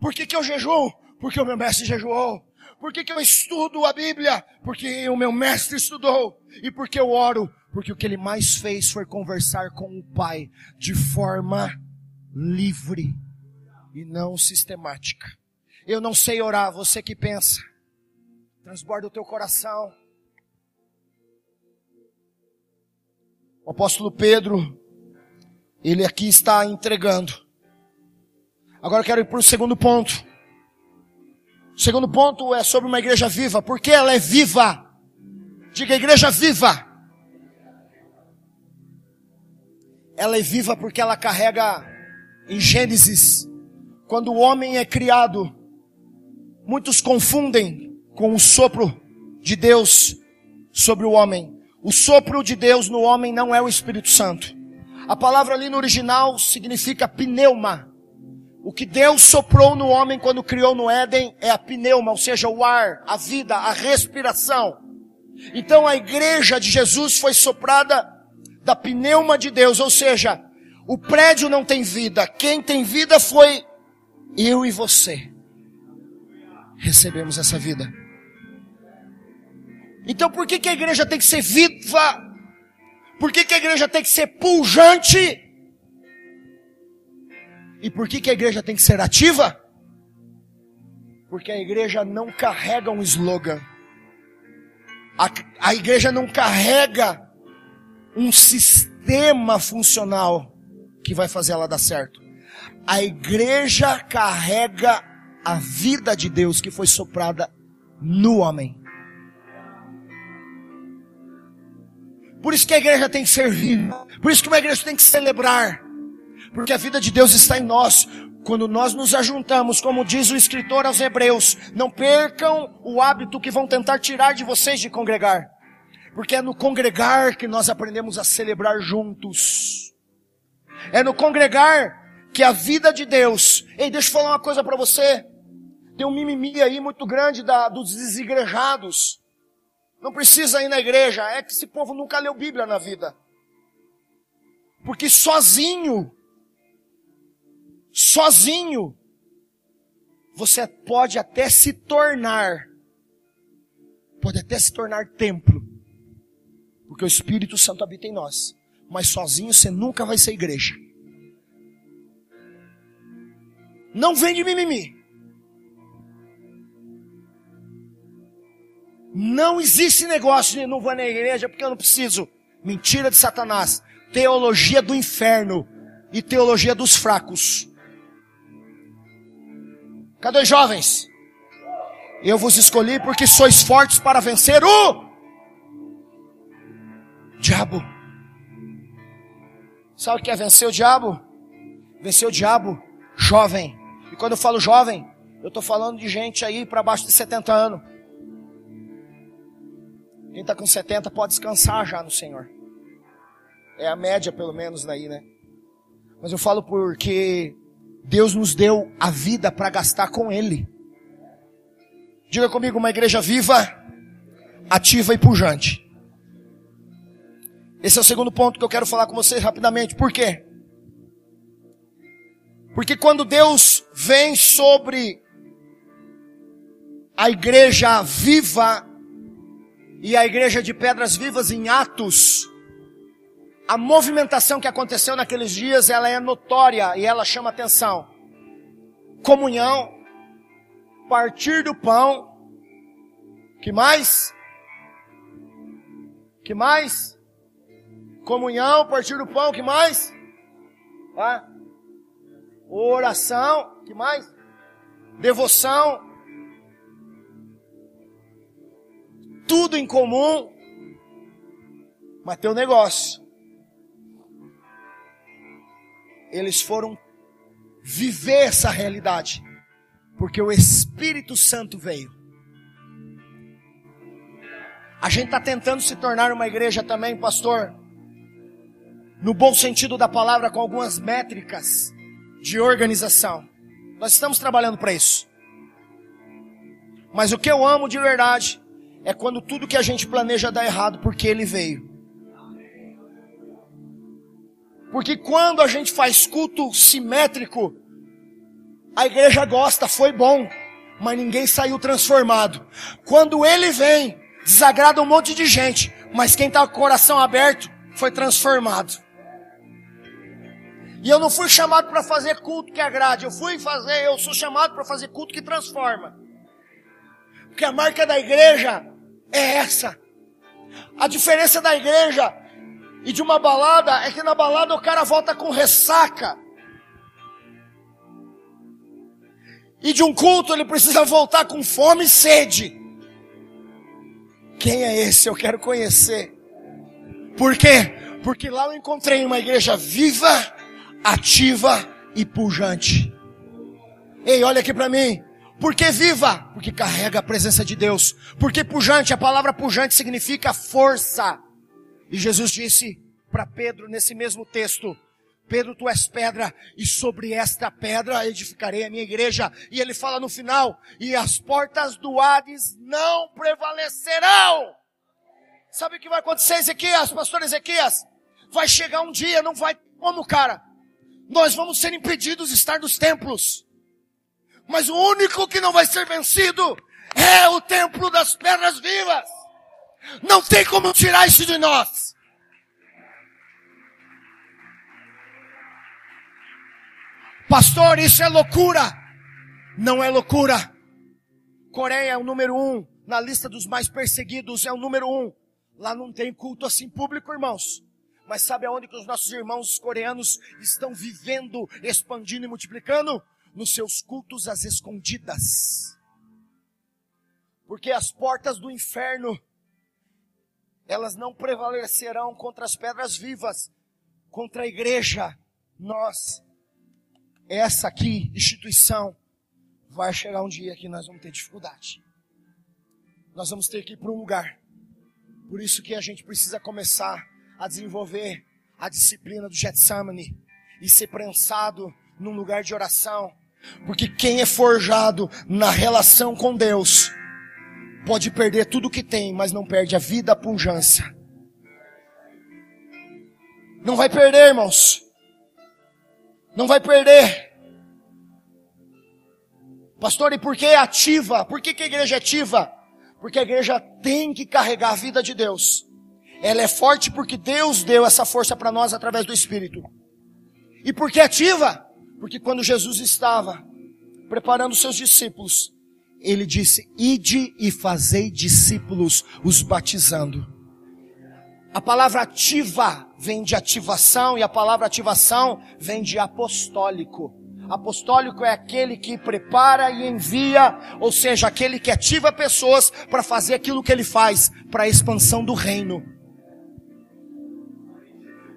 S1: Por que, que eu jejum? Porque o meu mestre jejuou. Por que, que eu estudo a Bíblia? Porque o meu mestre estudou. E porque eu oro? Porque o que ele mais fez foi conversar com o Pai de forma livre e não sistemática. Eu não sei orar, você que pensa. Transborda o teu coração. O apóstolo Pedro, ele aqui está entregando. Agora eu quero ir para o segundo ponto. Segundo ponto é sobre uma igreja viva. Porque ela é viva. Diga igreja viva. Ela é viva porque ela carrega em Gênesis. Quando o homem é criado, muitos confundem com o sopro de Deus sobre o homem. O sopro de Deus no homem não é o Espírito Santo. A palavra ali no original significa pneuma, o que Deus soprou no homem quando criou no Éden é a pneuma, ou seja, o ar, a vida, a respiração. Então a igreja de Jesus foi soprada da pneuma de Deus, ou seja, o prédio não tem vida, quem tem vida foi eu e você. Recebemos essa vida. Então por que, que a igreja tem que ser viva? Por que, que a igreja tem que ser pujante? E por que, que a igreja tem que ser ativa? Porque a igreja não carrega um slogan. A, a igreja não carrega um sistema funcional que vai fazer ela dar certo. A igreja carrega a vida de Deus que foi soprada no homem. Por isso que a igreja tem que servir. Por isso que uma igreja tem que celebrar. Porque a vida de Deus está em nós. Quando nós nos ajuntamos, como diz o escritor aos Hebreus, não percam o hábito que vão tentar tirar de vocês de congregar. Porque é no congregar que nós aprendemos a celebrar juntos. É no congregar que a vida de Deus. Ei, deixa eu falar uma coisa para você. Tem um mimimi aí muito grande da, dos desigrejados. Não precisa ir na igreja. É que esse povo nunca leu Bíblia na vida. Porque sozinho, sozinho, você pode até se tornar, pode até se tornar templo. Porque o Espírito Santo habita em nós. Mas sozinho você nunca vai ser igreja. Não vem de mimimi. Não existe negócio de não vou na igreja porque eu não preciso. Mentira de Satanás. Teologia do inferno e teologia dos fracos. Cadê os jovens? Eu vos escolhi porque sois fortes para vencer o diabo. Sabe o que é vencer o diabo? Vencer o diabo jovem. E quando eu falo jovem, eu estou falando de gente aí para baixo de 70 anos. Quem está com 70 pode descansar já no Senhor. É a média, pelo menos, daí, né? Mas eu falo porque Deus nos deu a vida para gastar com Ele. Diga comigo, uma igreja viva, ativa e pujante. Esse é o segundo ponto que eu quero falar com vocês rapidamente. Por quê? Porque quando Deus vem sobre a igreja viva e a igreja de pedras vivas em Atos, a movimentação que aconteceu naqueles dias, ela é notória e ela chama atenção. Comunhão, partir do pão, que mais? Que mais? Comunhão, partir do pão, que mais? Ah, oração, que mais? Devoção. Tudo em comum. Mas tem um negócio. Eles foram viver essa realidade. Porque o Espírito Santo veio. A gente está tentando se tornar uma igreja também, pastor, no bom sentido da palavra, com algumas métricas de organização. Nós estamos trabalhando para isso. Mas o que eu amo de verdade é quando tudo que a gente planeja dá errado porque ele veio. Porque quando a gente faz culto simétrico, a igreja gosta, foi bom, mas ninguém saiu transformado. Quando ele vem, desagrada um monte de gente, mas quem está com o coração aberto foi transformado. E eu não fui chamado para fazer culto que agrade, eu fui fazer, eu sou chamado para fazer culto que transforma. Porque a marca da igreja é essa. A diferença da igreja e de uma balada é que na balada o cara volta com ressaca. E de um culto ele precisa voltar com fome e sede. Quem é esse? Eu quero conhecer. Por quê? Porque lá eu encontrei uma igreja viva ativa e pujante. Ei, olha aqui para mim. Por que viva? Porque carrega a presença de Deus. Porque pujante, a palavra pujante significa força. E Jesus disse para Pedro nesse mesmo texto: Pedro, tu és pedra, e sobre esta pedra edificarei a minha igreja. E ele fala no final: e as portas do Hades não prevalecerão. Sabe o que vai acontecer, Ezequias, pastor Ezequias? Vai chegar um dia, não vai como, cara? nós vamos ser impedidos de estar nos templos. Mas o único que não vai ser vencido é o templo das pedras vivas. Não tem como tirar isso de nós. Pastor, isso é loucura. Não é loucura. Coreia é o número um na lista dos mais perseguidos, é o número um. Lá não tem culto assim público, irmãos. Mas sabe aonde que os nossos irmãos coreanos estão vivendo, expandindo e multiplicando? Nos seus cultos às escondidas. Porque as portas do inferno elas não prevalecerão contra as pedras vivas, contra a igreja. Nós, essa aqui, instituição, vai chegar um dia que nós vamos ter dificuldade. Nós vamos ter que ir para um lugar. Por isso que a gente precisa começar a desenvolver a disciplina do Getsemane e ser prensado num lugar de oração. Porque quem é forjado na relação com Deus pode perder tudo o que tem, mas não perde a vida, a punjância. Não vai perder, irmãos. Não vai perder. Pastor, e por que é ativa? Por que, que a igreja é ativa? Porque a igreja tem que carregar a vida de Deus. Ela é forte porque Deus deu essa força para nós através do Espírito. E por que ativa? Porque quando Jesus estava preparando seus discípulos, ele disse: Ide e fazei discípulos, os batizando. A palavra ativa vem de ativação e a palavra ativação vem de apostólico. Apostólico é aquele que prepara e envia, ou seja, aquele que ativa pessoas para fazer aquilo que ele faz, para a expansão do reino.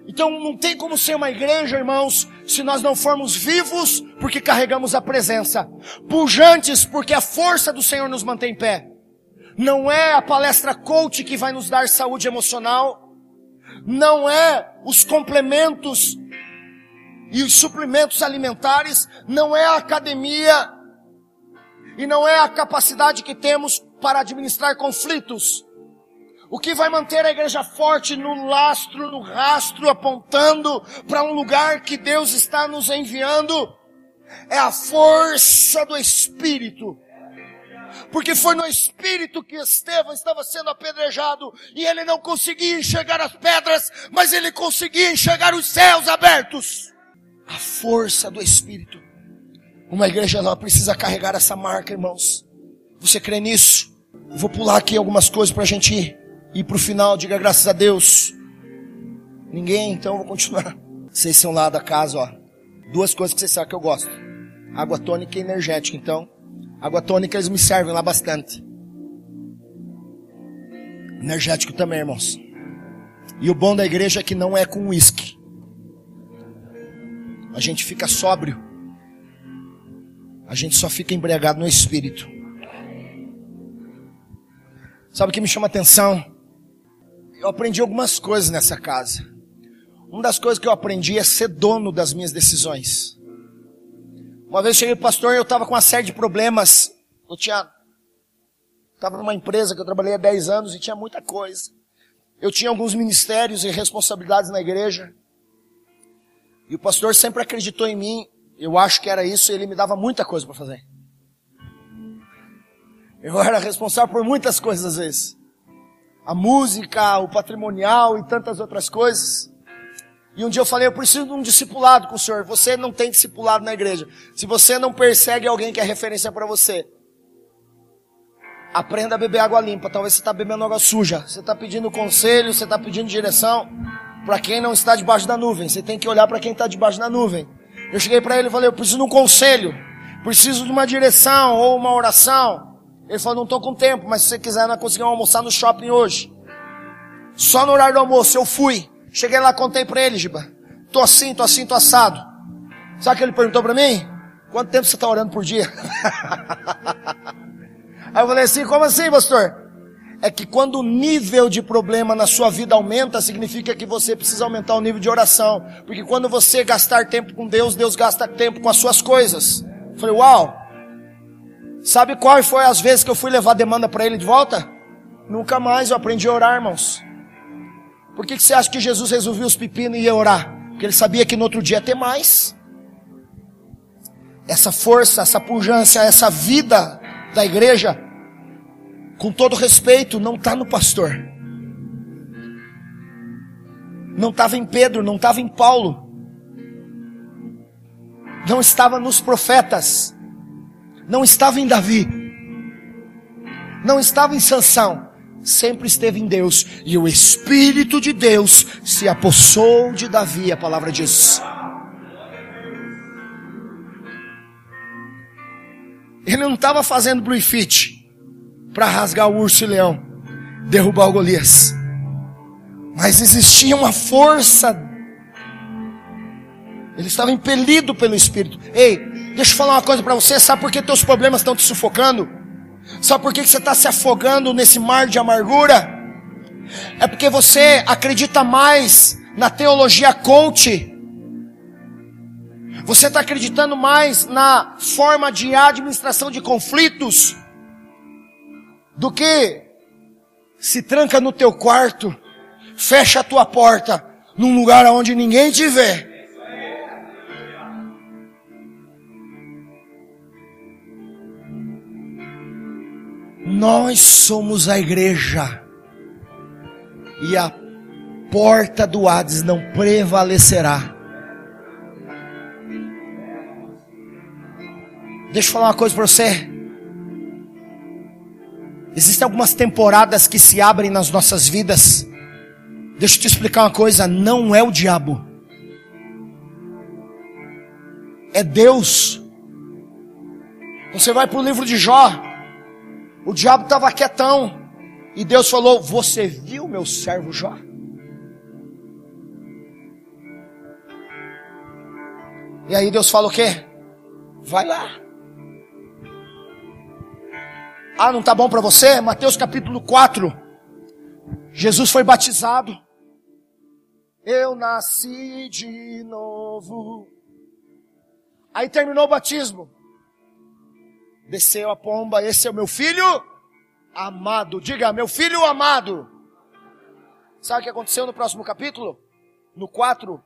S1: Então não tem como ser uma igreja, irmãos, se nós não formos vivos, porque carregamos a presença. Pujantes, porque a força do Senhor nos mantém em pé. Não é a palestra coach que vai nos dar saúde emocional. Não é os complementos e os suplementos alimentares. Não é a academia. E não é a capacidade que temos para administrar conflitos. O que vai manter a igreja forte no lastro, no rastro, apontando para um lugar que Deus está nos enviando, é a força do Espírito. Porque foi no Espírito que Estevão estava sendo apedrejado e ele não conseguia enxergar as pedras, mas ele conseguia enxergar os céus abertos. A força do Espírito. Uma igreja ela precisa carregar essa marca, irmãos. Você crê nisso? vou pular aqui algumas coisas para a gente ir. E pro final, diga graças a Deus. Ninguém, então eu vou continuar. Vocês são lá da casa, ó. Duas coisas que vocês sabem que eu gosto. Água tônica e energética. Então, água tônica eles me servem lá bastante. Energético também, irmãos. E o bom da igreja é que não é com uísque. A gente fica sóbrio. A gente só fica embriagado no espírito. Sabe o que me chama atenção? Eu aprendi algumas coisas nessa casa. Uma das coisas que eu aprendi é ser dono das minhas decisões. Uma vez eu cheguei pastor e eu estava com uma série de problemas. Eu tinha. Estava numa empresa que eu trabalhei há 10 anos e tinha muita coisa. Eu tinha alguns ministérios e responsabilidades na igreja. E o pastor sempre acreditou em mim. Eu acho que era isso e ele me dava muita coisa para fazer. Eu era responsável por muitas coisas às vezes a música, o patrimonial e tantas outras coisas. E um dia eu falei, eu preciso de um discipulado com o senhor. Você não tem discipulado na igreja. Se você não persegue alguém que é referência para você, aprenda a beber água limpa. Talvez você está bebendo água suja. Você está pedindo conselho, você está pedindo direção para quem não está debaixo da nuvem. Você tem que olhar para quem está debaixo da nuvem. Eu cheguei para ele e falei, eu preciso de um conselho. Preciso de uma direção ou uma oração. Ele falou, não estou com tempo, mas se você quiser, nós conseguimos almoçar no shopping hoje. Só no horário do almoço, eu fui. Cheguei lá, contei para ele, Giba. Tô assim, tô assim, tô assado. Sabe o que ele perguntou para mim? Quanto tempo você está orando por dia? [laughs] Aí eu falei assim, como assim, pastor? É que quando o nível de problema na sua vida aumenta, significa que você precisa aumentar o nível de oração. Porque quando você gastar tempo com Deus, Deus gasta tempo com as suas coisas. Eu falei, uau, Sabe qual foi as vezes que eu fui levar demanda para ele de volta? Nunca mais eu aprendi a orar, irmãos. Por que, que você acha que Jesus resolveu os pepinos e ia orar? Porque ele sabia que no outro dia ia ter mais. Essa força, essa pujança, essa vida da igreja, com todo respeito, não está no pastor. Não estava em Pedro, não estava em Paulo. não estava nos profetas, não estava em Davi, não estava em Sansão, sempre esteve em Deus, e o Espírito de Deus se apossou de Davi, a palavra diz. Ele não estava fazendo blue fit para rasgar o urso e leão, derrubar o Golias. Mas existia uma força. Ele estava impelido pelo Espírito. Ei, deixa eu falar uma coisa para você. Sabe por que teus problemas estão te sufocando? Sabe por que você está se afogando nesse mar de amargura? É porque você acredita mais na teologia coach você está acreditando mais na forma de administração de conflitos do que se tranca no teu quarto, fecha a tua porta num lugar onde ninguém te vê. Nós somos a igreja e a porta do Hades não prevalecerá. Deixa eu falar uma coisa para você. Existem algumas temporadas que se abrem nas nossas vidas. Deixa eu te explicar uma coisa: não é o diabo, é Deus. Você vai para o livro de Jó, o diabo estava quietão, e Deus falou: Você viu meu servo Jó? E aí Deus fala o quê? Vai lá. Ah, não está bom para você? Mateus capítulo 4. Jesus foi batizado. Eu nasci de novo. Aí terminou o batismo. Desceu a pomba, esse é o meu filho amado. Diga, meu filho amado. Sabe o que aconteceu no próximo capítulo? No 4.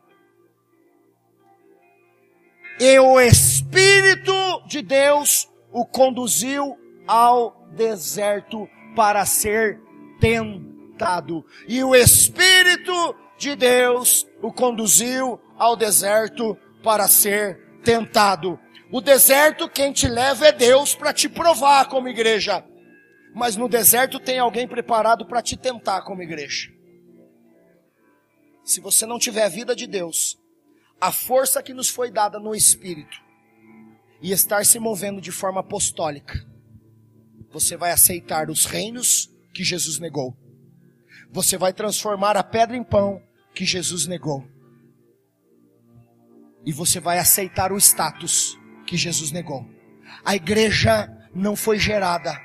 S1: E o Espírito de Deus o conduziu ao deserto para ser tentado. E o Espírito de Deus o conduziu ao deserto para ser tentado. O deserto quem te leva é Deus para te provar como igreja. Mas no deserto tem alguém preparado para te tentar como igreja. Se você não tiver a vida de Deus, a força que nos foi dada no Espírito, e estar se movendo de forma apostólica, você vai aceitar os reinos que Jesus negou. Você vai transformar a pedra em pão que Jesus negou. E você vai aceitar o status que Jesus negou. A igreja não foi gerada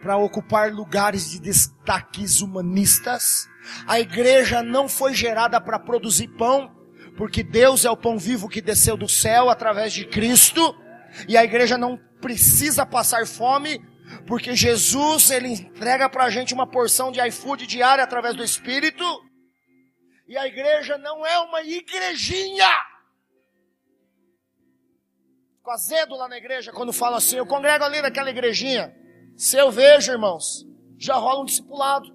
S1: para ocupar lugares de destaques humanistas. A igreja não foi gerada para produzir pão, porque Deus é o pão vivo que desceu do céu através de Cristo. E a igreja não precisa passar fome, porque Jesus, ele entrega para a gente uma porção de iFood diária através do Espírito. E a igreja não é uma igrejinha. Com azedo lá na igreja, quando fala assim, eu congrego ali naquela igrejinha. Se eu vejo, irmãos, já rola um discipulado.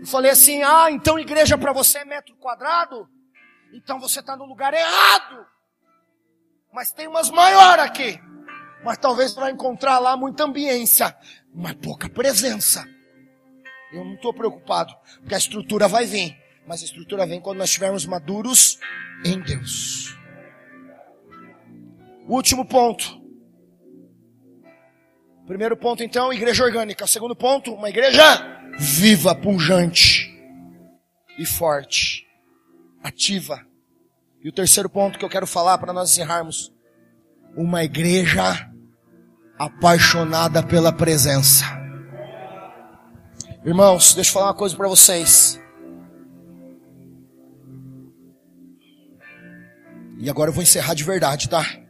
S1: Eu falei assim, ah, então igreja para você é metro quadrado? Então você está no lugar errado. Mas tem umas maiores aqui. Mas talvez vai encontrar lá muita ambiência, mas pouca presença. Eu não estou preocupado, porque a estrutura vai vir. Mas a estrutura vem quando nós estivermos maduros em Deus. Último ponto. Primeiro ponto, então, igreja orgânica. Segundo ponto, uma igreja viva, pungente e forte, ativa. E o terceiro ponto que eu quero falar para nós encerrarmos: uma igreja apaixonada pela presença. Irmãos, deixa eu falar uma coisa para vocês. E agora eu vou encerrar de verdade, tá?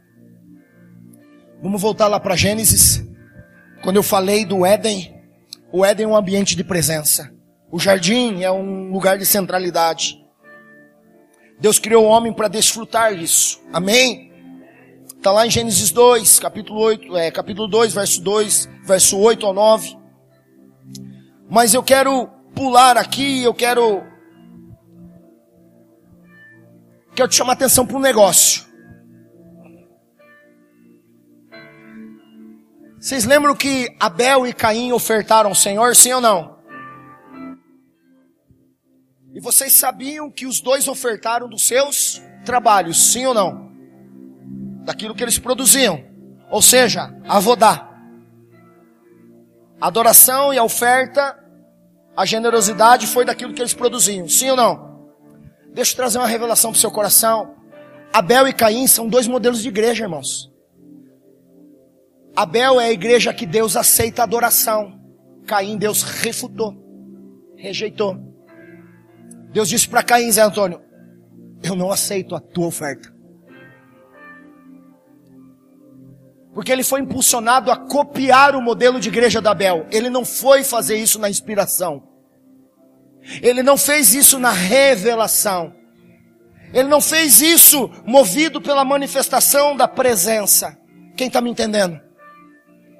S1: Vamos voltar lá para Gênesis. Quando eu falei do Éden, o Éden é um ambiente de presença. O jardim é um lugar de centralidade. Deus criou o homem para desfrutar disso. Amém? Está lá em Gênesis 2, capítulo 8, é, capítulo 2, verso 2, verso 8 ao 9. Mas eu quero pular aqui, eu quero quero te chamar atenção para um negócio. Vocês lembram que Abel e Caim ofertaram ao Senhor, sim ou não? E vocês sabiam que os dois ofertaram dos seus trabalhos, sim ou não? Daquilo que eles produziam. Ou seja, avodá. A adoração e a oferta, a generosidade foi daquilo que eles produziam, sim ou não? Deixa eu trazer uma revelação para o seu coração. Abel e Caim são dois modelos de igreja, irmãos. Abel é a igreja que Deus aceita a adoração. Caim, Deus refutou, rejeitou. Deus disse para Caim, Zé Antônio, eu não aceito a tua oferta. Porque ele foi impulsionado a copiar o modelo de igreja da Abel. Ele não foi fazer isso na inspiração. Ele não fez isso na revelação. Ele não fez isso movido pela manifestação da presença. Quem está me entendendo?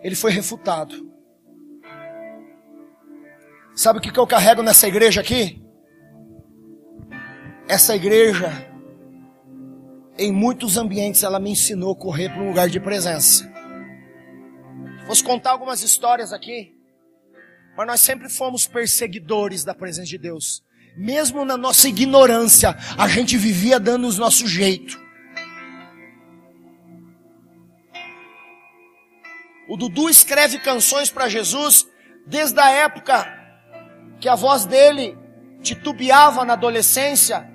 S1: Ele foi refutado. Sabe o que, eu carrego nessa igreja aqui? Essa igreja, em muitos ambientes, ela me ensinou a correr para um lugar de presença. Vou contar algumas histórias aqui, mas nós sempre fomos perseguidores da presença de Deus. Mesmo na nossa ignorância, a gente vivia dando os nosso jeito. O Dudu escreve canções para Jesus desde a época que a voz dele titubeava na adolescência.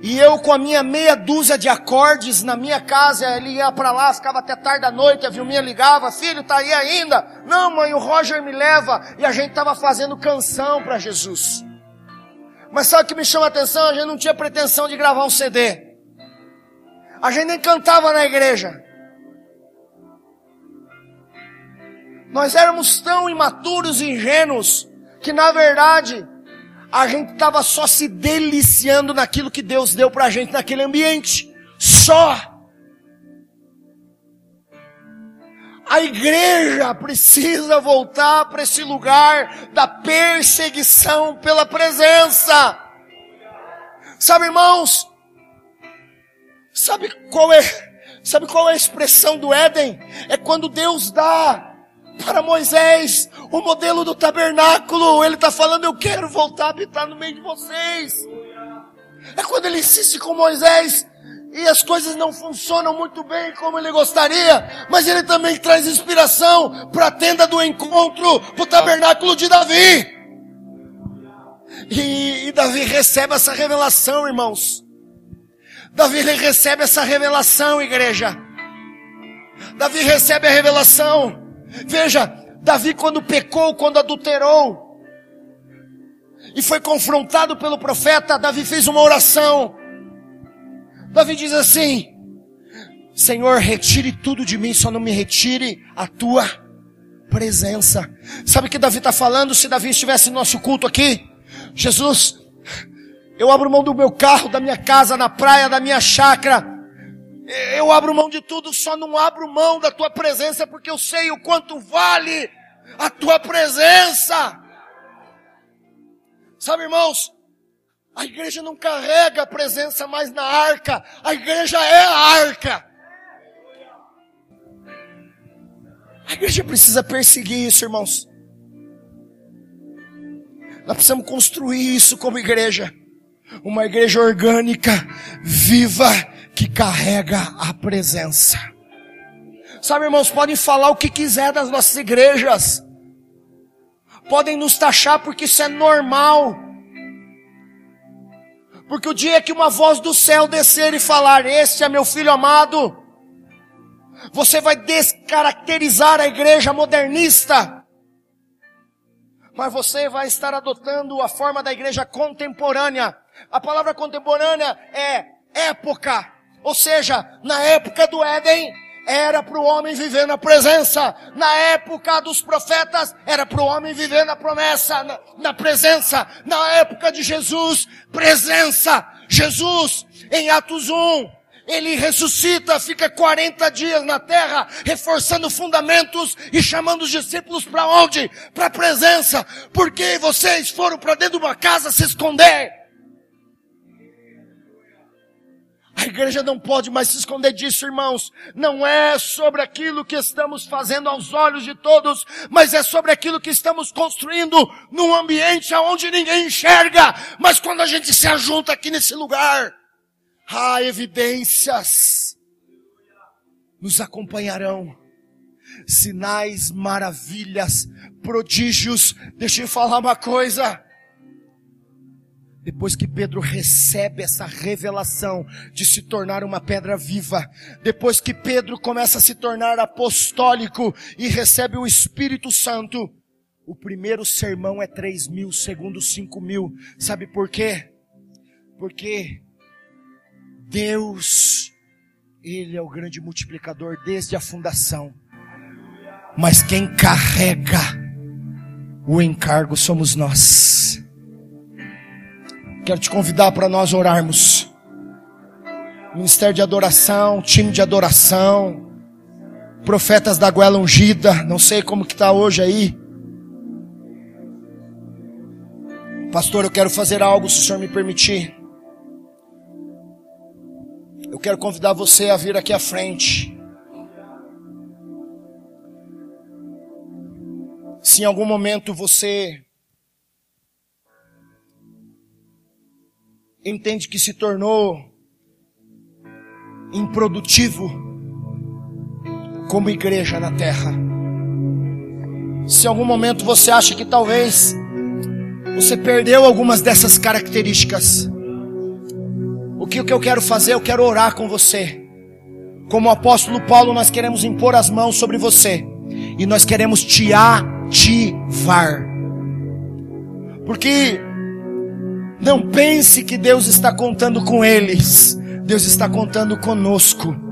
S1: E eu com a minha meia dúzia de acordes na minha casa, ele ia para lá, ficava até tarde da noite, a Vilminha ligava, filho, tá aí ainda? Não, mãe, o Roger me leva. E a gente estava fazendo canção para Jesus. Mas sabe o que me chama a atenção? A gente não tinha pretensão de gravar um CD. A gente nem cantava na igreja. Nós éramos tão imaturos e ingênuos que na verdade a gente estava só se deliciando naquilo que Deus deu para a gente naquele ambiente. Só. A igreja precisa voltar para esse lugar da perseguição pela presença. Sabe, irmãos? Sabe qual é, sabe qual é a expressão do Éden? É quando Deus dá para Moisés o modelo do tabernáculo. Ele está falando, eu quero voltar a habitar no meio de vocês. É quando ele insiste com Moisés, e as coisas não funcionam muito bem como ele gostaria, mas ele também traz inspiração para a tenda do encontro, para o tabernáculo de Davi. E, e, Davi recebe essa revelação, irmãos. Davi recebe essa revelação, igreja. Davi recebe a revelação. Veja, Davi quando pecou, quando adulterou, e foi confrontado pelo profeta, Davi fez uma oração. Davi diz assim: Senhor, retire tudo de mim, só não me retire a tua presença. Sabe o que Davi está falando? Se Davi estivesse no nosso culto aqui, Jesus, eu abro mão do meu carro, da minha casa, na praia, da minha chácara. Eu abro mão de tudo, só não abro mão da tua presença porque eu sei o quanto vale a tua presença. Sabe, irmãos, a igreja não carrega a presença mais na arca. A igreja é a arca. A igreja precisa perseguir isso, irmãos. Nós precisamos construir isso como igreja. Uma igreja orgânica, viva, que carrega a presença. Sabe, irmãos, podem falar o que quiser das nossas igrejas. Podem nos taxar porque isso é normal. Porque o dia que uma voz do céu descer e falar, este é meu filho amado, você vai descaracterizar a igreja modernista. Mas você vai estar adotando a forma da igreja contemporânea. A palavra contemporânea é época. Ou seja, na época do Éden, era para o homem viver na presença. Na época dos profetas, era para o homem viver na promessa, na, na, presença. Na época de Jesus, presença. Jesus, em Atos 1, ele ressuscita, fica 40 dias na terra, reforçando fundamentos e chamando os discípulos para onde? Para a presença. Porque vocês foram para dentro de uma casa se esconder. A igreja não pode mais se esconder disso, irmãos. Não é sobre aquilo que estamos fazendo aos olhos de todos, mas é sobre aquilo que estamos construindo num ambiente onde ninguém enxerga. Mas quando a gente se ajunta aqui nesse lugar, há evidências nos acompanharão. Sinais, maravilhas, prodígios. Deixa eu falar uma coisa. Depois que Pedro recebe essa revelação de se tornar uma pedra viva, depois que Pedro começa a se tornar apostólico e recebe o Espírito Santo, o primeiro sermão é três mil, segundo cinco mil. Sabe por quê? Porque Deus, Ele é o grande multiplicador desde a fundação. Mas quem carrega o encargo somos nós. Quero te convidar para nós orarmos. Ministério de adoração, time de adoração, profetas da goela ungida, não sei como que está hoje aí. Pastor, eu quero fazer algo, se o senhor me permitir. Eu quero convidar você a vir aqui à frente. Se em algum momento você entende que se tornou improdutivo como igreja na terra. Se em algum momento você acha que talvez você perdeu algumas dessas características, o que, o que eu quero fazer? Eu quero orar com você. Como o apóstolo Paulo, nós queremos impor as mãos sobre você e nós queremos te ativar. Porque não pense que Deus está contando com eles. Deus está contando conosco.